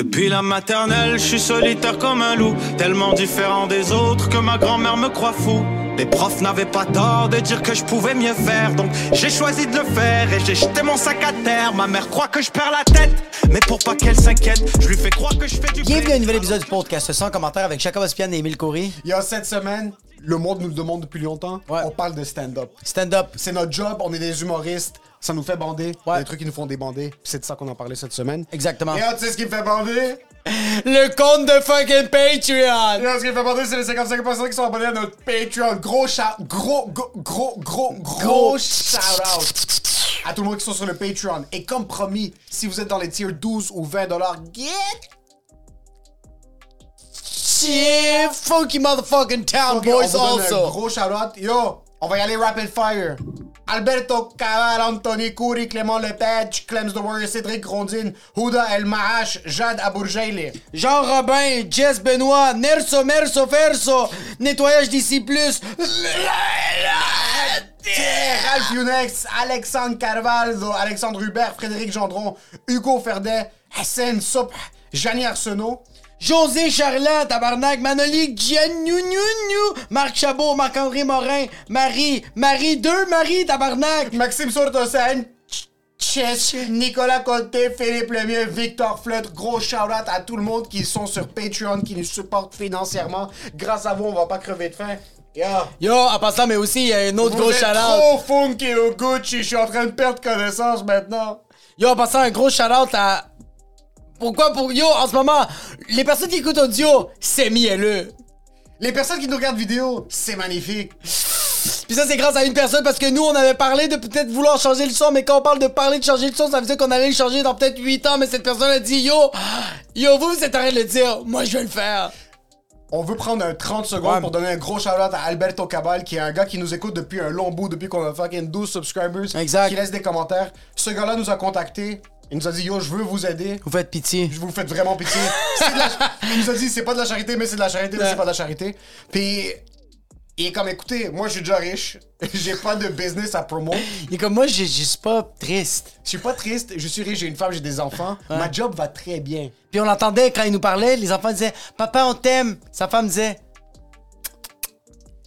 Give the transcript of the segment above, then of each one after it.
Depuis la maternelle, je suis solitaire comme un loup, tellement différent des autres que ma grand-mère me croit fou. Les profs n'avaient pas tort de dire que je pouvais mieux faire, donc j'ai choisi de le faire et j'ai jeté mon sac à terre. Ma mère croit que je perds la tête, mais pour pas qu'elle s'inquiète, je lui fais croire que je fais du Bienvenue à un nouvel épisode du podcast sans commentaire avec Jacob Ospian et Émile Coury. Il y a cette semaine, le monde nous le demande depuis longtemps. Ouais. On parle de stand-up. Stand-up. C'est notre job, on est des humoristes, ça nous fait bander. Ouais. Des trucs qui nous font débander. C'est de ça qu'on en parlait cette semaine. Exactement. Et tu sais ce qui me fait bander? Le compte de fucking Patreon. Et là, ce qui me fait bander, c'est les 55 personnes qui sont abonnés à notre Patreon. Gros shout, gros, gros, gros, gros, gros shout-out à tout le monde qui sont sur le Patreon. Et comme promis, si vous êtes dans les tiers 12 ou 20 dollars, get Yeah, funky motherfucking town boys on vous donne also. Un gros shout-out. Yo, on va y aller rapid fire. Alberto Cabal, Anthony Coury, Clément Lepage, Clems the Warrior, Cédric Grondine, Houda El Maash, Jade Abourjaili. Jean Robin, Jess Benoît, Nerso Merso Ferso, nettoyage d'ici plus. Ralph Younex, Alexandre Carvalho, Alexandre Hubert, Frédéric Gendron, Hugo Ferdet, Hassan Soup, Janie Arsenault. José Charland, Tabarnak, Manoli, Giannouniounou, Marc Chabot, Marc-André Morin, Marie, Marie 2, Marie, Tabarnak. Maxime Sourtosen, Chess, Nicolas Côté, Philippe Lemieux, Victor Fleutre, gros shout-out à tout le monde qui sont sur Patreon, qui nous supportent financièrement. Grâce à vous, on va pas crever de faim. Yo, Yo, en passant, mais aussi, il y a un autre vous gros êtes shout-out. trop funky au Gucci, je suis en train de perdre connaissance maintenant. Yo, en passant, un gros shout-out à... Pourquoi pour... Yo, en ce moment, les personnes qui écoutent audio, c'est mielleux. Les personnes qui nous regardent vidéo, c'est magnifique. Puis ça, c'est grâce à une personne parce que nous, on avait parlé de peut-être vouloir changer le son, mais quand on parle de parler de changer le son, ça veut dire qu'on allait le changer dans peut-être 8 ans, mais cette personne a dit Yo, yo, vous, vous êtes train de le dire, moi, je vais le faire. On veut prendre un 30 secondes Ouais. pour donner un gros shout-out à Alberto Cabal, qui est un gars qui nous écoute depuis un long bout, depuis qu'on a fucking 12 subscribers. Exact. Qui laisse des commentaires. Ce gars-là nous a contactés. Il nous a dit Yo, je veux vous aider. Vous faites pitié. Je vous faites vraiment pitié. C'est de la- Il nous a dit c'est pas de la charité, mais c'est de la charité, mais c'est pas de la charité. Puis il est comme écoutez, moi je suis déjà riche, j'ai pas de business à promo. Il est comme moi, je je suis pas triste. Je suis pas triste, je suis riche, j'ai une femme, j'ai des enfants. Ma job va très bien. Puis on l'entendait quand il nous parlait, les enfants disaient Papa, on t'aime. Sa femme disait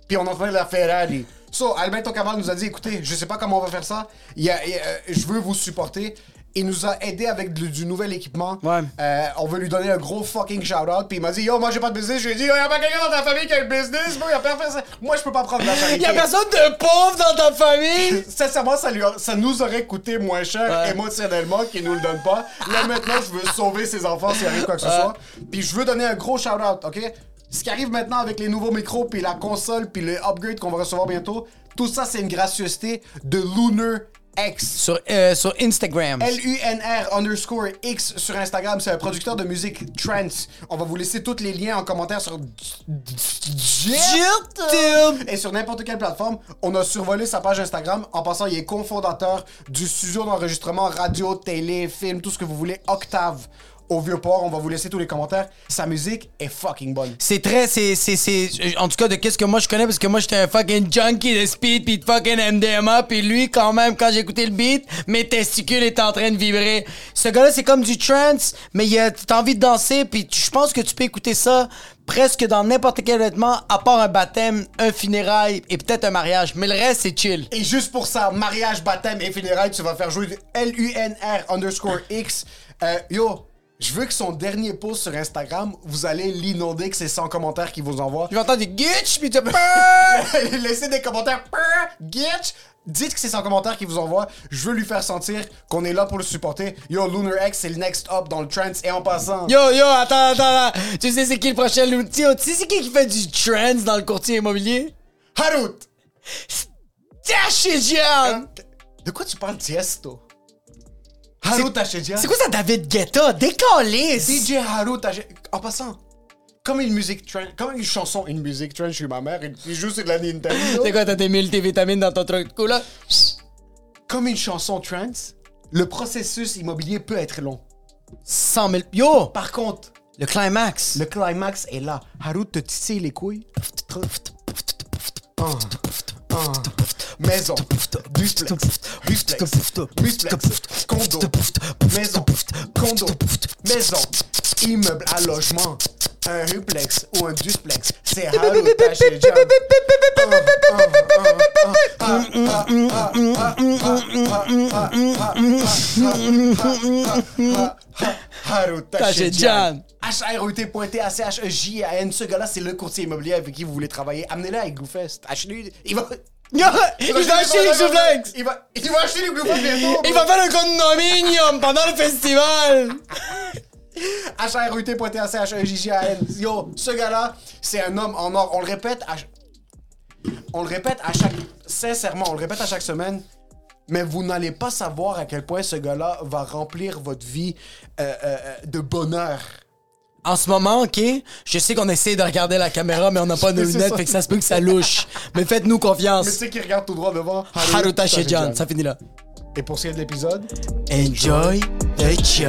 Puis on entendait la Ferrari. So, Alberto Caval nous a dit écoutez, je sais pas comment on va faire ça. Il y a- il y a- euh, je veux vous supporter. Il nous a aidé avec du, du nouvel équipement. Ouais. Euh, on veut lui donner un gros fucking shout-out. Puis il m'a dit Yo, moi j'ai pas de business. Je lui ai dit Yo, y a pas quelqu'un dans ta famille qui a un business. Bro, y a personne. Moi je peux pas prendre de la charité. Il y a personne de pauvre dans ta famille? Sincèrement, ça, lui a- ça nous aurait coûté moins cher Ouais. émotionnellement qu'il nous le donne pas. Là, maintenant, je veux sauver ses enfants s'il arrive quoi que ce soit. Puis je veux donner un gros shout-out, OK? Ce qui arrive maintenant avec les nouveaux micros, puis la console, puis le upgrade qu'on va recevoir bientôt, tout ça, c'est une gracieuseté de Lunar X. Sur, euh, sur Instagram. L-U-N-R underscore X sur Instagram, c'est un producteur de musique trance. On va vous laisser tous les liens en commentaire sur YouTube. et sur n'importe quelle plateforme. On a survolé sa page Instagram. En passant, il est cofondateur du studio d'enregistrement radio, télé, film, tout ce que vous voulez, Octave au Vieux-Port. On va vous laisser tous les commentaires. Sa musique est fucking bonne. C'est très, c'est, c'est, c'est, en tout cas, de qu'est-ce que moi je connais, parce que moi j'étais un fucking junkie de speed pis de fucking MDMA, pis lui, quand même, quand j'écoutais le beat, mes testicules étaient en train de vibrer. Ce gars-là, c'est comme du trance, mais il a, t'as envie de danser, pis tu- je pense que tu peux écouter ça presque dans n'importe quel vêtement, à part un baptême, un funérail et peut-être un mariage. Mais le reste, c'est chill. Et juste pour ça, mariage, baptême et funérailles, tu vas faire jouer L-U-N-R underscore X. Euh, yo, je veux que son dernier post sur Instagram, vous allez l'inonder que c'est 100 commentaires qu'il vous envoie. Tu vas entendre des gitch pis tu Laissez des commentaires. Gitch. Dites que c'est 100 commentaires qu'il vous envoie. Je veux lui faire sentir qu'on est là pour le supporter. Yo, Lunar X, c'est le next up dans le trance. Et en passant, Yo, yo, attends, attends, attends. Tu sais c'est qui le prochain outil? Tu sais c'est qui qui fait du trance dans le courtier immobilier? Harut! Tashijan! De quoi tu parles, Tiesto? Harut Tachedja. C'est quoi ça, David Guetta? Décalisse! DJ Harut Tachedja. En passant, comme une musique trance, comme une chanson, une musique trance chez ma mère, il joue sur de la Nintendo. C'est quoi, t'as tes multivitamines dans ton truc de cola? Comme une chanson trance, le processus immobilier peut être long. 100 000. Yo! Par contre, Le climax. le climax est là. Harut te titille les couilles. Ah, ah. Maison, duplex, duplex, condo, maison, condo, maison, immeuble à logement, un duplex ou un duplex, c'est. Haru Tashijan. H-R-U-T.T-A-C-H-E-J-A-N. Ce gars-là, c'est le courtier immobilier avec qui vous voulez travailler. Amenez-le avec GoFest. Achetez-lui. Il va. Il va acheter les Souflex! Il va, il va acheter les GoFest bientôt. Il va faire un condominium pendant le festival! H-R-U-T.T-A-C-H-E-J-J-A-N. Yo, ce gars-là, c'est un homme en or. On le répète à... On le répète à chaque... Sincèrement, on le répète à chaque semaine. Mais vous n'allez pas savoir à quel point ce gars-là va remplir votre vie euh, euh, euh, de bonheur. En ce moment, OK, je sais qu'on essaie de regarder la caméra, mais on n'a pas c'est lunettes, ça. fait que ça se peut que ça louche. Mais faites-nous confiance. Mais tu sais qui regarde tout droit devant Haruta Shejan, ça finit là. Et pour ce qui est de l'épisode, Enjoy the show.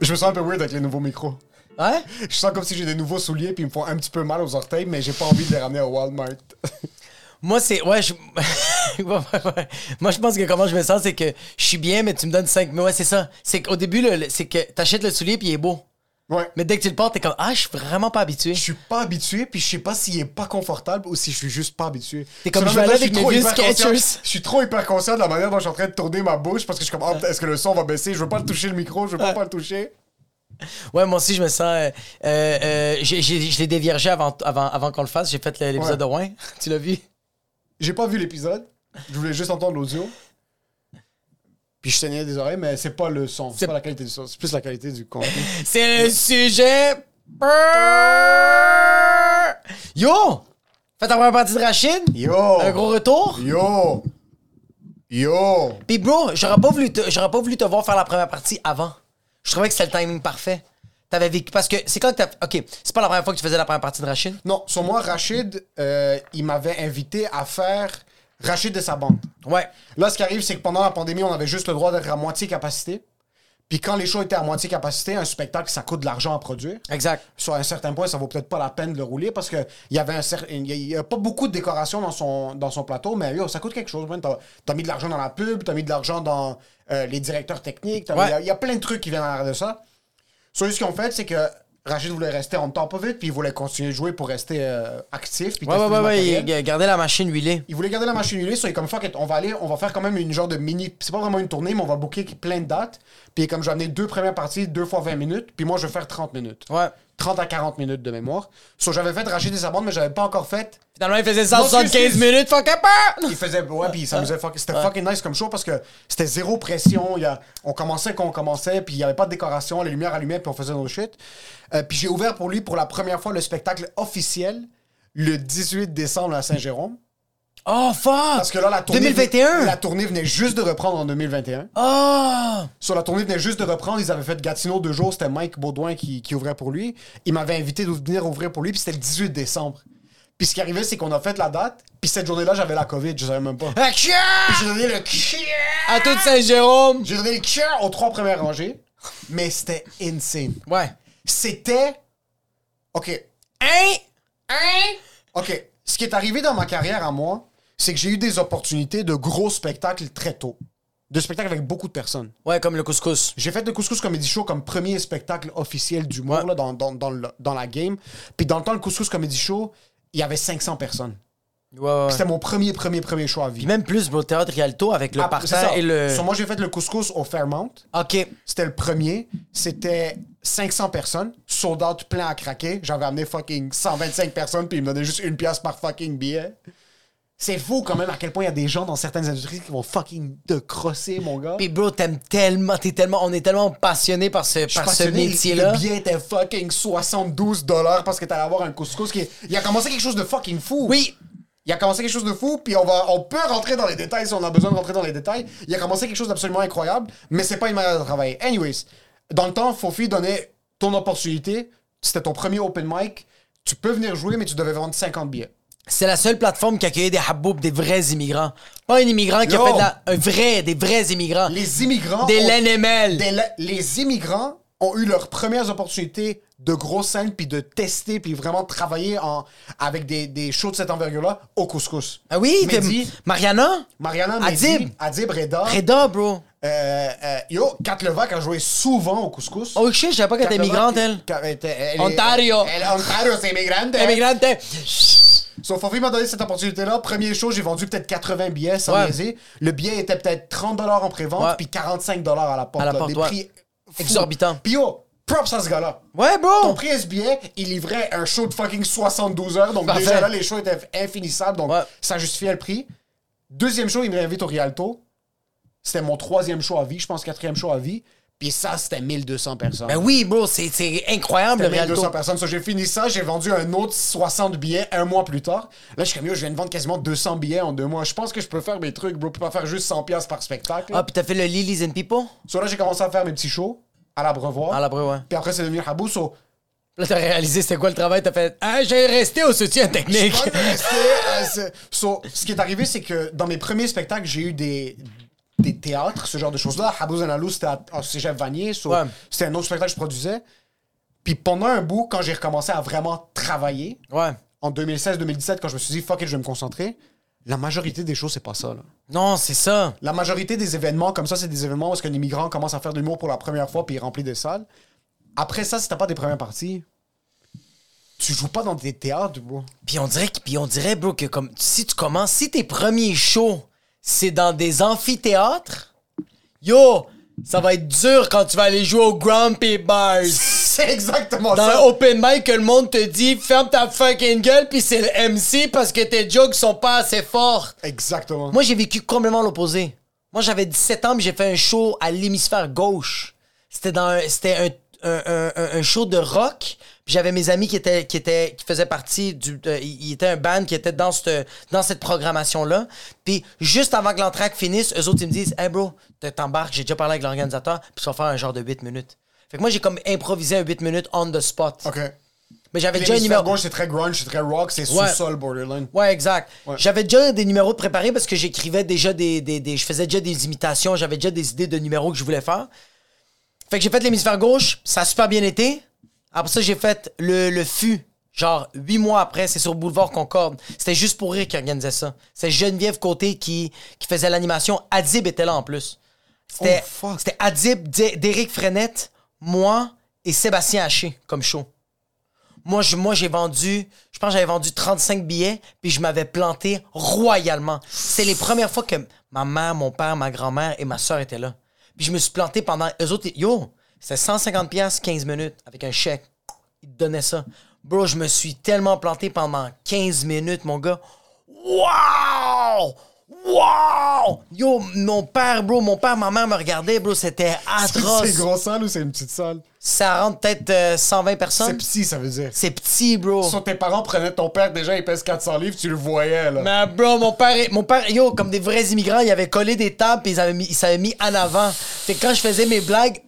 je me sens un peu weird avec les nouveaux micros. Ouais? Je sens comme si j'ai des nouveaux souliers puis ils me font un petit peu mal aux orteils, mais j'ai pas envie de les ramener au Walmart. Moi, c'est. Ouais, je. Moi, je pense que comment je me sens, c'est que je suis bien, mais tu me donnes 5. Mais ouais, c'est ça. C'est qu'au début, le- c'est que t'achètes le soulier puis il est beau. ouais. Mais dès que tu le portes, t'es comme Ah, je suis vraiment pas habitué. Je suis pas habitué, puis je sais pas s'il est pas confortable ou si je suis juste pas habitué. T'es comme, je vais moi, aller suis avec mes trop vieux hyper conscient- Skechers. Je suis trop hyper conscient de la manière dont je suis en train de tourner ma bouche parce que je suis comme, oh, est-ce que le son va baisser? Je veux pas le toucher le micro, je veux pas, pas le toucher. Ouais, moi aussi, je me sens. euh, euh, euh, j'ai- j'ai- je l'ai déviergé avant, avant, avant qu'on le fasse. J'ai fait le- l'épisode de Rouen. tu l'as vu? J'ai pas vu l'épisode, je voulais juste entendre l'audio. Puis je saignais des oreilles, mais c'est pas le son, c'est pas la qualité du son, c'est plus la qualité du contenu. C'est le sujet. Yo! Fais ta première partie de Rachid? Yo! Un gros retour? Yo! Yo! Puis bro, j'aurais pas voulu te, j'aurais pas voulu te voir faire la première partie avant. Je trouvais que c'était le timing parfait. T'avais vécu parce que c'est quand que t'as OK, c'est pas la première fois que tu faisais la première partie de Rachid? Non, sur moi, Rachid, euh, il m'avait invité à faire Rachid de sa bande. Ouais. Là, ce qui arrive, c'est que pendant la pandémie, on avait juste le droit d'être à moitié capacité. Puis quand les shows étaient à moitié capacité, un spectacle, ça coûte de l'argent à produire. Exact. Sur un certain point, ça vaut peut-être pas la peine de le rouler parce que il y avait un cer- il y a- pas beaucoup de décoration dans son, dans son plateau, mais yo, ça coûte quelque chose. T'as as mis de l'argent dans la pub, t'as mis de l'argent dans euh, les directeurs techniques, il Ouais. y a- il y, a plein de trucs qui viennent en arrière de ça. Sur ce qu'ils ont fait, c'est que Rachid voulait rester en top of it, puis il voulait continuer de jouer pour rester euh, actif. puis Ouais, ouais, ouais, ouais. il- Gardez la machine huilée. Il voulait garder la machine huilée, so il est comme fuck it, on va aller, on va faire quand même une genre de mini. C'est pas vraiment une tournée, mais on va booker plein de dates. Puis comme je vais amener deux premières parties, deux fois 20 minutes, puis moi je vais faire 30 minutes. Ouais. 30 à 40 minutes de mémoire. So j'avais fait Rachid et sa bande, mais j'avais pas encore fait. Finalement, il faisait Non, 175 excuse. minutes, fuck up! Il faisait. Ouais, puis il s'amusait fuck- C'était fucking nice comme show parce que c'était zéro pression. Il y a, on commençait quand on commençait, puis il y avait pas de décoration, les lumières allumaient, puis on faisait nos shit. Euh, puis j'ai ouvert pour lui pour la première fois le spectacle officiel le 18 décembre à Saint-Jérôme. Oh, fuck! Parce que là, la tournée. 2021? La tournée venait juste de reprendre en 2021. Oh! Sur la tournée venait juste de reprendre. Ils avaient fait Gatineau deux jours. C'était Mike Baudouin qui, qui ouvrait pour lui. Il m'avait invité de venir ouvrir pour lui. Puis c'était le 18 décembre. Puis ce qui arrivait, c'est qu'on a fait la date. Puis cette journée-là, j'avais la COVID. Je savais même pas. J'ai donné le. À toute Saint-Jérôme! J'ai donné le aux trois premières rangées. Mais c'était insane. Ouais. C'était. OK. Hein? OK. Ce qui est arrivé dans ma carrière à moi, c'est que j'ai eu des opportunités de gros spectacles très tôt. De spectacles avec beaucoup de personnes. Ouais, comme le couscous. J'ai fait le Couscous Comedy Show comme premier spectacle officiel Ouais. là, dans, dans, dans, le- dans la game. Puis dans le temps, le Couscous Comedy Show, il y avait 500 personnes. Ouais, C'était mon premier, premier, premier show à vie. Puis même plus, bro, Théâtre Rialto avec le Ah, parterre et le. Sur moi, j'ai fait le Couscous au Fairmount. Ok. C'était le premier. C'était 500 personnes. Sold out plein à craquer. J'avais amené fucking 125 personnes, puis ils me donnaient juste une pièce par fucking billet. C'est fou quand même à quel point il y a des gens dans certaines industries qui vont fucking te crosser, mon gars. Puis bro, t'aimes tellement, t'es tellement, on est tellement passionné par ce, par ce métier-là. Le billet était fucking 72 dollars parce que t'allais avoir un couscous qui. Il a commencé quelque chose de fucking fou. Oui. Il a commencé quelque chose de fou, puis on, va, on peut rentrer dans les détails si on a besoin de rentrer dans les détails. Il a commencé quelque chose d'absolument incroyable, mais c'est pas une manière de travailler. Anyways, dans le temps, Fofi donnait ton opportunité. C'était ton premier open mic. Tu peux venir jouer, mais tu devais vendre 50 billets. C'est la seule plateforme qui accueillait des haboubs, des vrais immigrants. Pas un immigrant qui a fait de la. Un vrai, des vrais immigrants. Les immigrants. Des ont- LNML. des la- les immigrants ont eu leurs premières opportunités de grosses scènes, puis de tester, puis vraiment travailler en, avec des, des shows de cette envergure-là au couscous. Ah oui, t'es- Mehdi, Mariana? Mariana, Adib. Mehdi, Adib, Reda. Reda, bro. Euh, euh, yo, Kat Levac a joué souvent au couscous. Oh shit, je savais pas qu'elle était migrante, elle. Ontario. Elle, Ontario, c'est immigrante. hein. Immigrante. So, m'a donné cette opportunité-là. Premier show, j'ai vendu peut-être 80 billets sans Ouais. niaiser. Le billet était peut-être 30 en prévente, puis 45 à la porte. À la là. porte, Des ouais. prix fous. Exorbitant. Puis yo, props à ce gars-là. Ouais, Ton bro. prix à ce billet, il livrait un show de fucking 72 heures. Donc Parfait. déjà là, les shows étaient infinissables. Donc Ouais. ça justifiait le prix. Deuxième show, il me réinvite au Rialto. C'était mon troisième show à vie, je pense quatrième show à vie. Puis ça, c'était 1200 personnes. Ben oui, bro, c'est incroyable, le C'était 1200 Rialto. personnes. So, j'ai fini ça, j'ai vendu un autre 60 billets un mois plus tard. Là, je suis comme, yo, je viens de vendre quasiment 200 billets en deux mois. Je pense que je peux faire mes trucs, bro. Je peux pas faire juste 100 pièces par spectacle. Ah, puis t'as fait le Lilies and People? So, là, j'ai commencé à faire mes petits shows à l'abreuvoir. À la breu, ouais. Puis après, c'est devenu Habou. So, Là, t'as réalisé c'était quoi le travail, t'as fait Ah, j'ai resté au soutien technique. Je rester, euh, so, ce qui est arrivé, c'est que dans mes premiers spectacles, j'ai eu des, des théâtres, ce genre de choses-là. Habou Zanalou, c'était à, à Cégep Vanier. so, Ouais. C'était un autre spectacle que je produisais. Puis pendant un bout, quand j'ai recommencé à vraiment travailler, Ouais. en 2016-2017, quand je me suis dit, fuck it, je vais me concentrer, la majorité des shows, c'est pas ça. Là. Non, c'est ça. La majorité des événements comme ça, c'est des événements où est-ce commence à faire de l'humour pour la première fois puis il remplit des salles. Après ça, si t'as pas des premières parties, tu joues pas dans des théâtres, bro. Puis on dirait, que- puis on dirait, bro, que comme si tu commences, si tes premiers shows, c'est dans des amphithéâtres, yo, ça va être dur quand tu vas aller jouer au Grumpy Bars. C'est exactement Dans un ça. open mic que le monde te dit ferme ta fucking gueule puis c'est le MC parce que tes jokes sont pas assez fortes. Exactement. Moi j'ai vécu complètement l'opposé. Moi j'avais 17 ans, j'ai fait un show à l'hémisphère gauche. C'était dans un, c'était un, un- un- un show de rock. Puis j'avais mes amis qui étaient qui étaient qui faisaient partie du euh, il était un band qui était dans cette dans cette programmation là. Puis juste avant que l'entraque finisse, eux autres ils me disent "Hey bro, te- t'embarques, j'ai déjà parlé avec l'organisateur, puis tu vas faire un genre de 8 minutes." Fait que moi j'ai comme improvisé un 8 minutes on the spot. OK. Mais j'avais déjà un numéro gauche, c'est très grunge, c'est très rock, c'est Ouais. sous-sol borderline. Ouais, exact. Ouais. J'avais déjà des numéros préparés parce que j'écrivais déjà des, des, des- Je faisais déjà des imitations, j'avais déjà des idées de numéros que je voulais faire. Fait que j'ai fait l'hémisphère gauche, ça a super bien été. Après ça, j'ai fait le, le FU. Genre, huit mois après, c'est sur Boulevard Concorde. C'était juste pour rire qui organisait ça. C'est Geneviève Côté qui, qui faisait l'animation. Adib était là en plus. C'était Oh, Adib, D- d'Éric Frenette, moi et Sébastien Haché comme show. Moi, je- moi, j'ai vendu, je pense que j'avais vendu 35 billets, puis je m'avais planté royalement. C'est les premières fois que ma mère, mon père, ma grand-mère et ma soeur étaient là. Puis je me suis planté pendant. Eux autres, yo, c'était 150 pièces 15 minutes avec un chèque. Ils te donnaient ça. Bro, je me suis tellement planté pendant 15 minutes, mon gars. Wow! Wow! Yo, mon père, bro, mon père, ma mère me regardait, bro, c'était atroce. C'est grosse salle ou c'est une petite salle? Ça rentre peut-être euh, 120 C'est personnes. petit, ça veut dire. C'est petit, bro. Sur tes parents prenaient ton père, déjà, il pèse 400 livres, tu le voyais, là. Mais bro, mon père, mon père, yo, comme des vrais immigrants, il avait collé des tables et ils avaient mis, ils s'avaient mis en avant. Fait que quand je faisais mes blagues,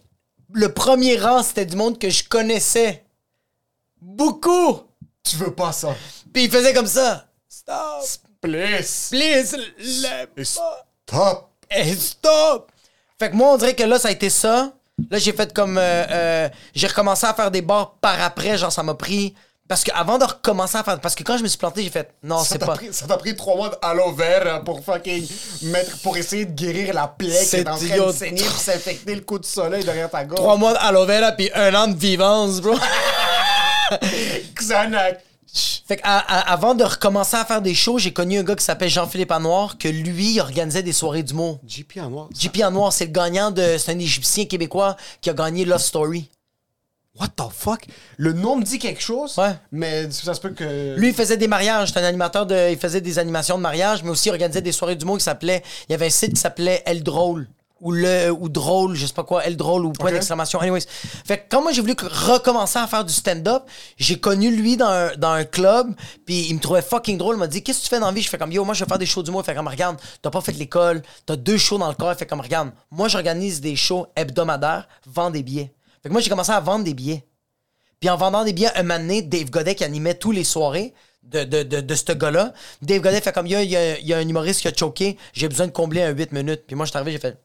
le premier rang, c'était du monde que je connaissais. Beaucoup! Tu veux pas ça. Puis il faisait comme ça. Stop! Please. Please, le Stop. Stop! Fait que moi, on dirait que là, ça a été ça. Là, j'ai fait comme. euh, euh, j'ai recommencé à faire des bars par après, genre, ça m'a pris. Parce que avant de recommencer à faire. Parce que quand je me suis planté, j'ai fait. Non, c'est pas. pris, ça t'a pris trois mois d'aloe vera pour fucking mettre, pour essayer de guérir la plaie qui C'est est en train idiot. de saigner puis s'infecter le coup de soleil derrière ta gorge. Trois mois d'aloe vera puis un an de vivance, bro. Xanax. Fait que avant de recommencer à faire des shows, j'ai connu un gars qui s'appelle Jean-Philippe Anoir, que lui, il organisait des soirées d'humour. JP en noir. JP Anoir, c'est le gagnant de. C'est un Égyptien québécois qui a gagné Love Story. What the fuck? Le nom me dit quelque chose, Ouais. mais ça se peut que... Lui, il faisait des mariages. C'était un animateur de. Il faisait des animations de mariage, mais aussi il organisait des soirées d'humour qui s'appelait. Il y avait un site qui s'appelait El Drôle. Ou le. Ou drôle, je sais pas quoi, El Drôle ou point d'exclamation. Anyways. Fait que quand moi j'ai voulu recommencer à faire du stand-up, j'ai connu lui dans un, dans un club, puis il me trouvait fucking drôle. Il m'a dit Qu'est-ce que tu fais dans la vie? Je fais comme Yo, moi je vais faire des shows d'humour. Fait comme Regarde, t'as pas fait l'école, t'as deux shows dans le corps. Il fait comme Regarde, moi j'organise des shows hebdomadaires, vends des billets. Fait que moi j'ai commencé à vendre des billets. Puis en vendant des billets, un moment donné, Dave Godet qui animait tous les soirées de, de, de, de ce gars-là, Dave Godet fait comme, il y a, il y a- il y a un humoriste qui a choqué, j'ai besoin de combler un 8 minutes. Puis moi, je suis arrivé, j'ai fait,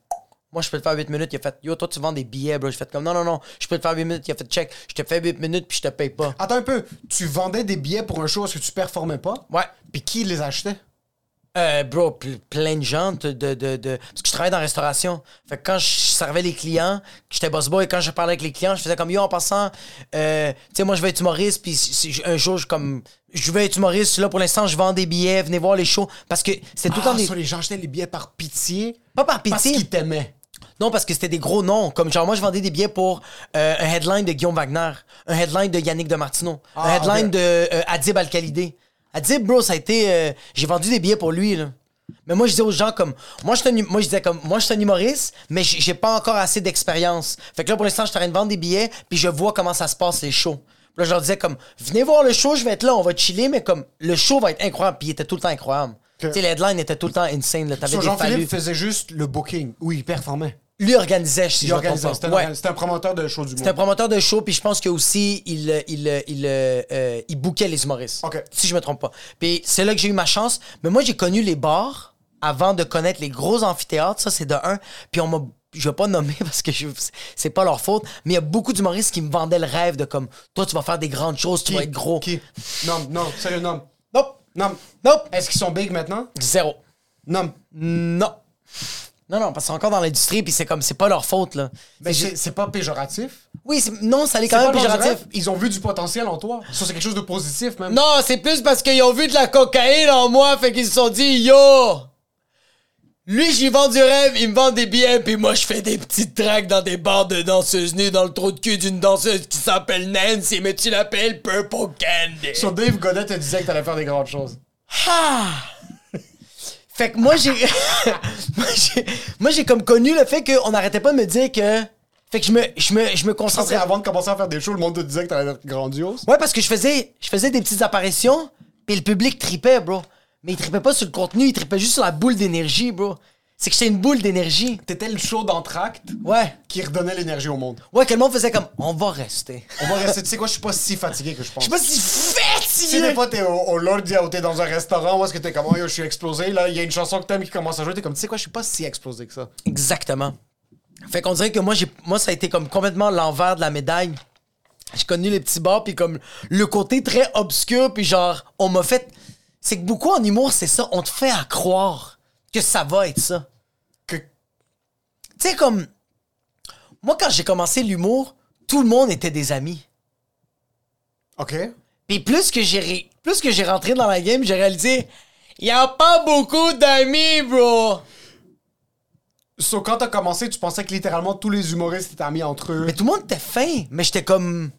Moi, je peux te faire 8 minutes. Il a fait, yo, toi, tu vends des billets, bro. J'ai fait comme, non, non, non, je peux te faire 8 minutes. Il a fait, check, je te fais 8 minutes, puis je te paye pas. Attends un peu. Tu vendais des billets pour un show, que tu performais pas? Ouais. Puis qui les achetait? Euh, bro, ple- plein de gens de, de, de, de- Parce que je travaille dans la restauration. Fait que quand je servais les clients, que j'étais boss boy, et quand je parlais avec les clients, je faisais comme yo en passant, euh, tu sais, moi je vais être humoriste, puis si- si- un jour, je comme. Je vais être humoriste, là pour l'instant, je vends des billets, venez voir les shows. Parce que c'était tout le temps Ah, des. ça, les gens achetaient les billets par pitié? Pas par Parce pitié. qu'ils t'aimaient. Non, parce que c'était des gros noms. Comme genre, moi, je vendais des billets pour euh, un headline de Guillaume Wagner, un headline de Yannick de Martino, un Ah, headline de euh, Adib Al-Khalidé. Adib, bro, ça a été. euh, J'ai vendu des billets pour lui, là. Mais moi, je disais aux gens comme. Moi, je suis un hum- moi, je disais comme. Moi, je suis un humoriste, mais j'ai j'ai pas encore assez d'expérience. Fait que là, pour l'instant, je suis en train de vendre des billets, puis je vois comment ça se passe, les shows. Puis là, je leur disais comme. Venez voir le show, je vais être là, on va chiller, mais comme. Le show va être incroyable, puis il était tout le temps incroyable. Tu sais, les headlines étaient tout le temps insane, là. T'avais des Jean-Philippe fallus. faisait juste le booking. Oui, il performait. Lui organisait, si je me trompe organisait. pas. C'était un, Ouais. organ- c'était un promoteur de show du C'est un promoteur de show, puis je pense que aussi il euh, il euh, il euh, il bookait les humoristes. Si je me trompe pas. Puis c'est là que j'ai eu ma chance. Mais moi j'ai connu les bars avant de connaître les gros amphithéâtres. Ça c'est de un. Puis on m'a je vais pas nommer parce que c'est pas leur faute, mais il y a beaucoup d'humoristes qui me vendaient le rêve de comme toi tu vas faire des grandes choses, tu Qui? vas être gros. Qui? Non, non, sérieux, non. Nope. Non. Nope. Est-ce qu'ils sont big maintenant? Zéro. Non. Non. Non, non, parce que c'est encore dans l'industrie, puis c'est comme, c'est pas leur faute, là. Mais C'est c'est ju- c'est pas péjoratif? Oui, c'est- non, ça l'est quand pas même leur péjoratif. Ils ont vu du potentiel en toi? Ça, c'est quelque chose de positif, même? Non, c'est plus parce qu'ils ont vu de la cocaïne en moi, fait qu'ils se sont dit Yo! Lui, j'y vends du rêve, il me vend des billets, puis moi, je fais des petites tracks dans des bars de danseuses nues dans le trou de cul d'une danseuse qui s'appelle Nancy, mais tu l'appelles Purple Candy. So, Dave Godet te disait que t'allais faire des grandes choses. Ah! Fait que moi, j'ai. moi, j'ai- comme connu le fait qu'on n'arrêtait pas de me dire que. Fait que je me, je me, je me concentrais. avant de commencer à faire des shows, le monde te disait que t'allais être grandiose? Ouais, parce que je faisais, je faisais des petites apparitions, puis le public tripait, bro. Mais il tripait pas sur le contenu, il tripait juste sur la boule d'énergie, bro. C'est que j'étais une boule d'énergie. T'étais le show d'entracte Ouais. qui redonnait l'énergie au monde. Ouais, que le monde faisait comme, on va rester. On va rester. Tu sais quoi, je suis pas si fatigué que je pense. Je sais pas si Si fatigué. des fois t'es au, au Lordia ou t'es dans un restaurant où est-ce que t'es comme, oh, yo, je suis explosé, là, il y a une chanson que t'aimes qui commence à jouer, t'es comme, tu sais quoi, je suis pas si explosé que ça. Exactement. Fait qu'on dirait que moi, j'ai, moi, ça a été comme complètement l'envers de la médaille. J'ai connu les petits bars, puis comme le côté très obscur, puis genre, on m'a fait. C'est que beaucoup en humour, c'est ça, on te fait à croire que ça va être ça. Tu sais, comme. Moi, quand j'ai commencé l'humour, tout le monde était des amis. Ok. Puis plus que j'ai ré- plus que j'ai rentré dans la game, j'ai réalisé. Y a pas beaucoup d'amis, bro! So, quand t'as commencé, tu pensais que littéralement tous les humoristes étaient amis entre eux. Mais tout le monde était fin, mais j'étais comme.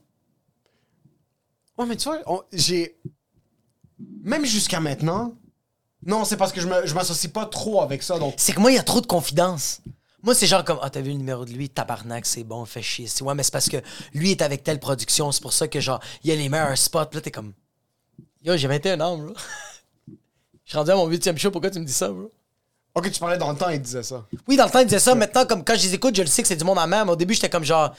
Ouais, mais tu vois, on- j'ai. Même jusqu'à maintenant. Non, c'est parce que je me- je m'associe pas trop avec ça, donc. C'est que moi, il y a trop de confidence. Moi, c'est genre comme, ah, t'as vu le numéro de lui, tabarnak, c'est bon, fait chier. C'est, ouais, mais c'est parce que lui est avec telle production, c'est pour ça que, genre, il y a les meilleurs spots. Puis là, t'es comme, yo, j'ai 21 ans, bro. Je suis rendu à mon huitième show, pourquoi tu me dis ça, bro? Ok, tu parlais dans le temps, il disait ça. Oui, dans le temps, il disait ça. Maintenant, comme quand je les écoute, je le sais que c'est du monde à même. Au début, j'étais comme genre,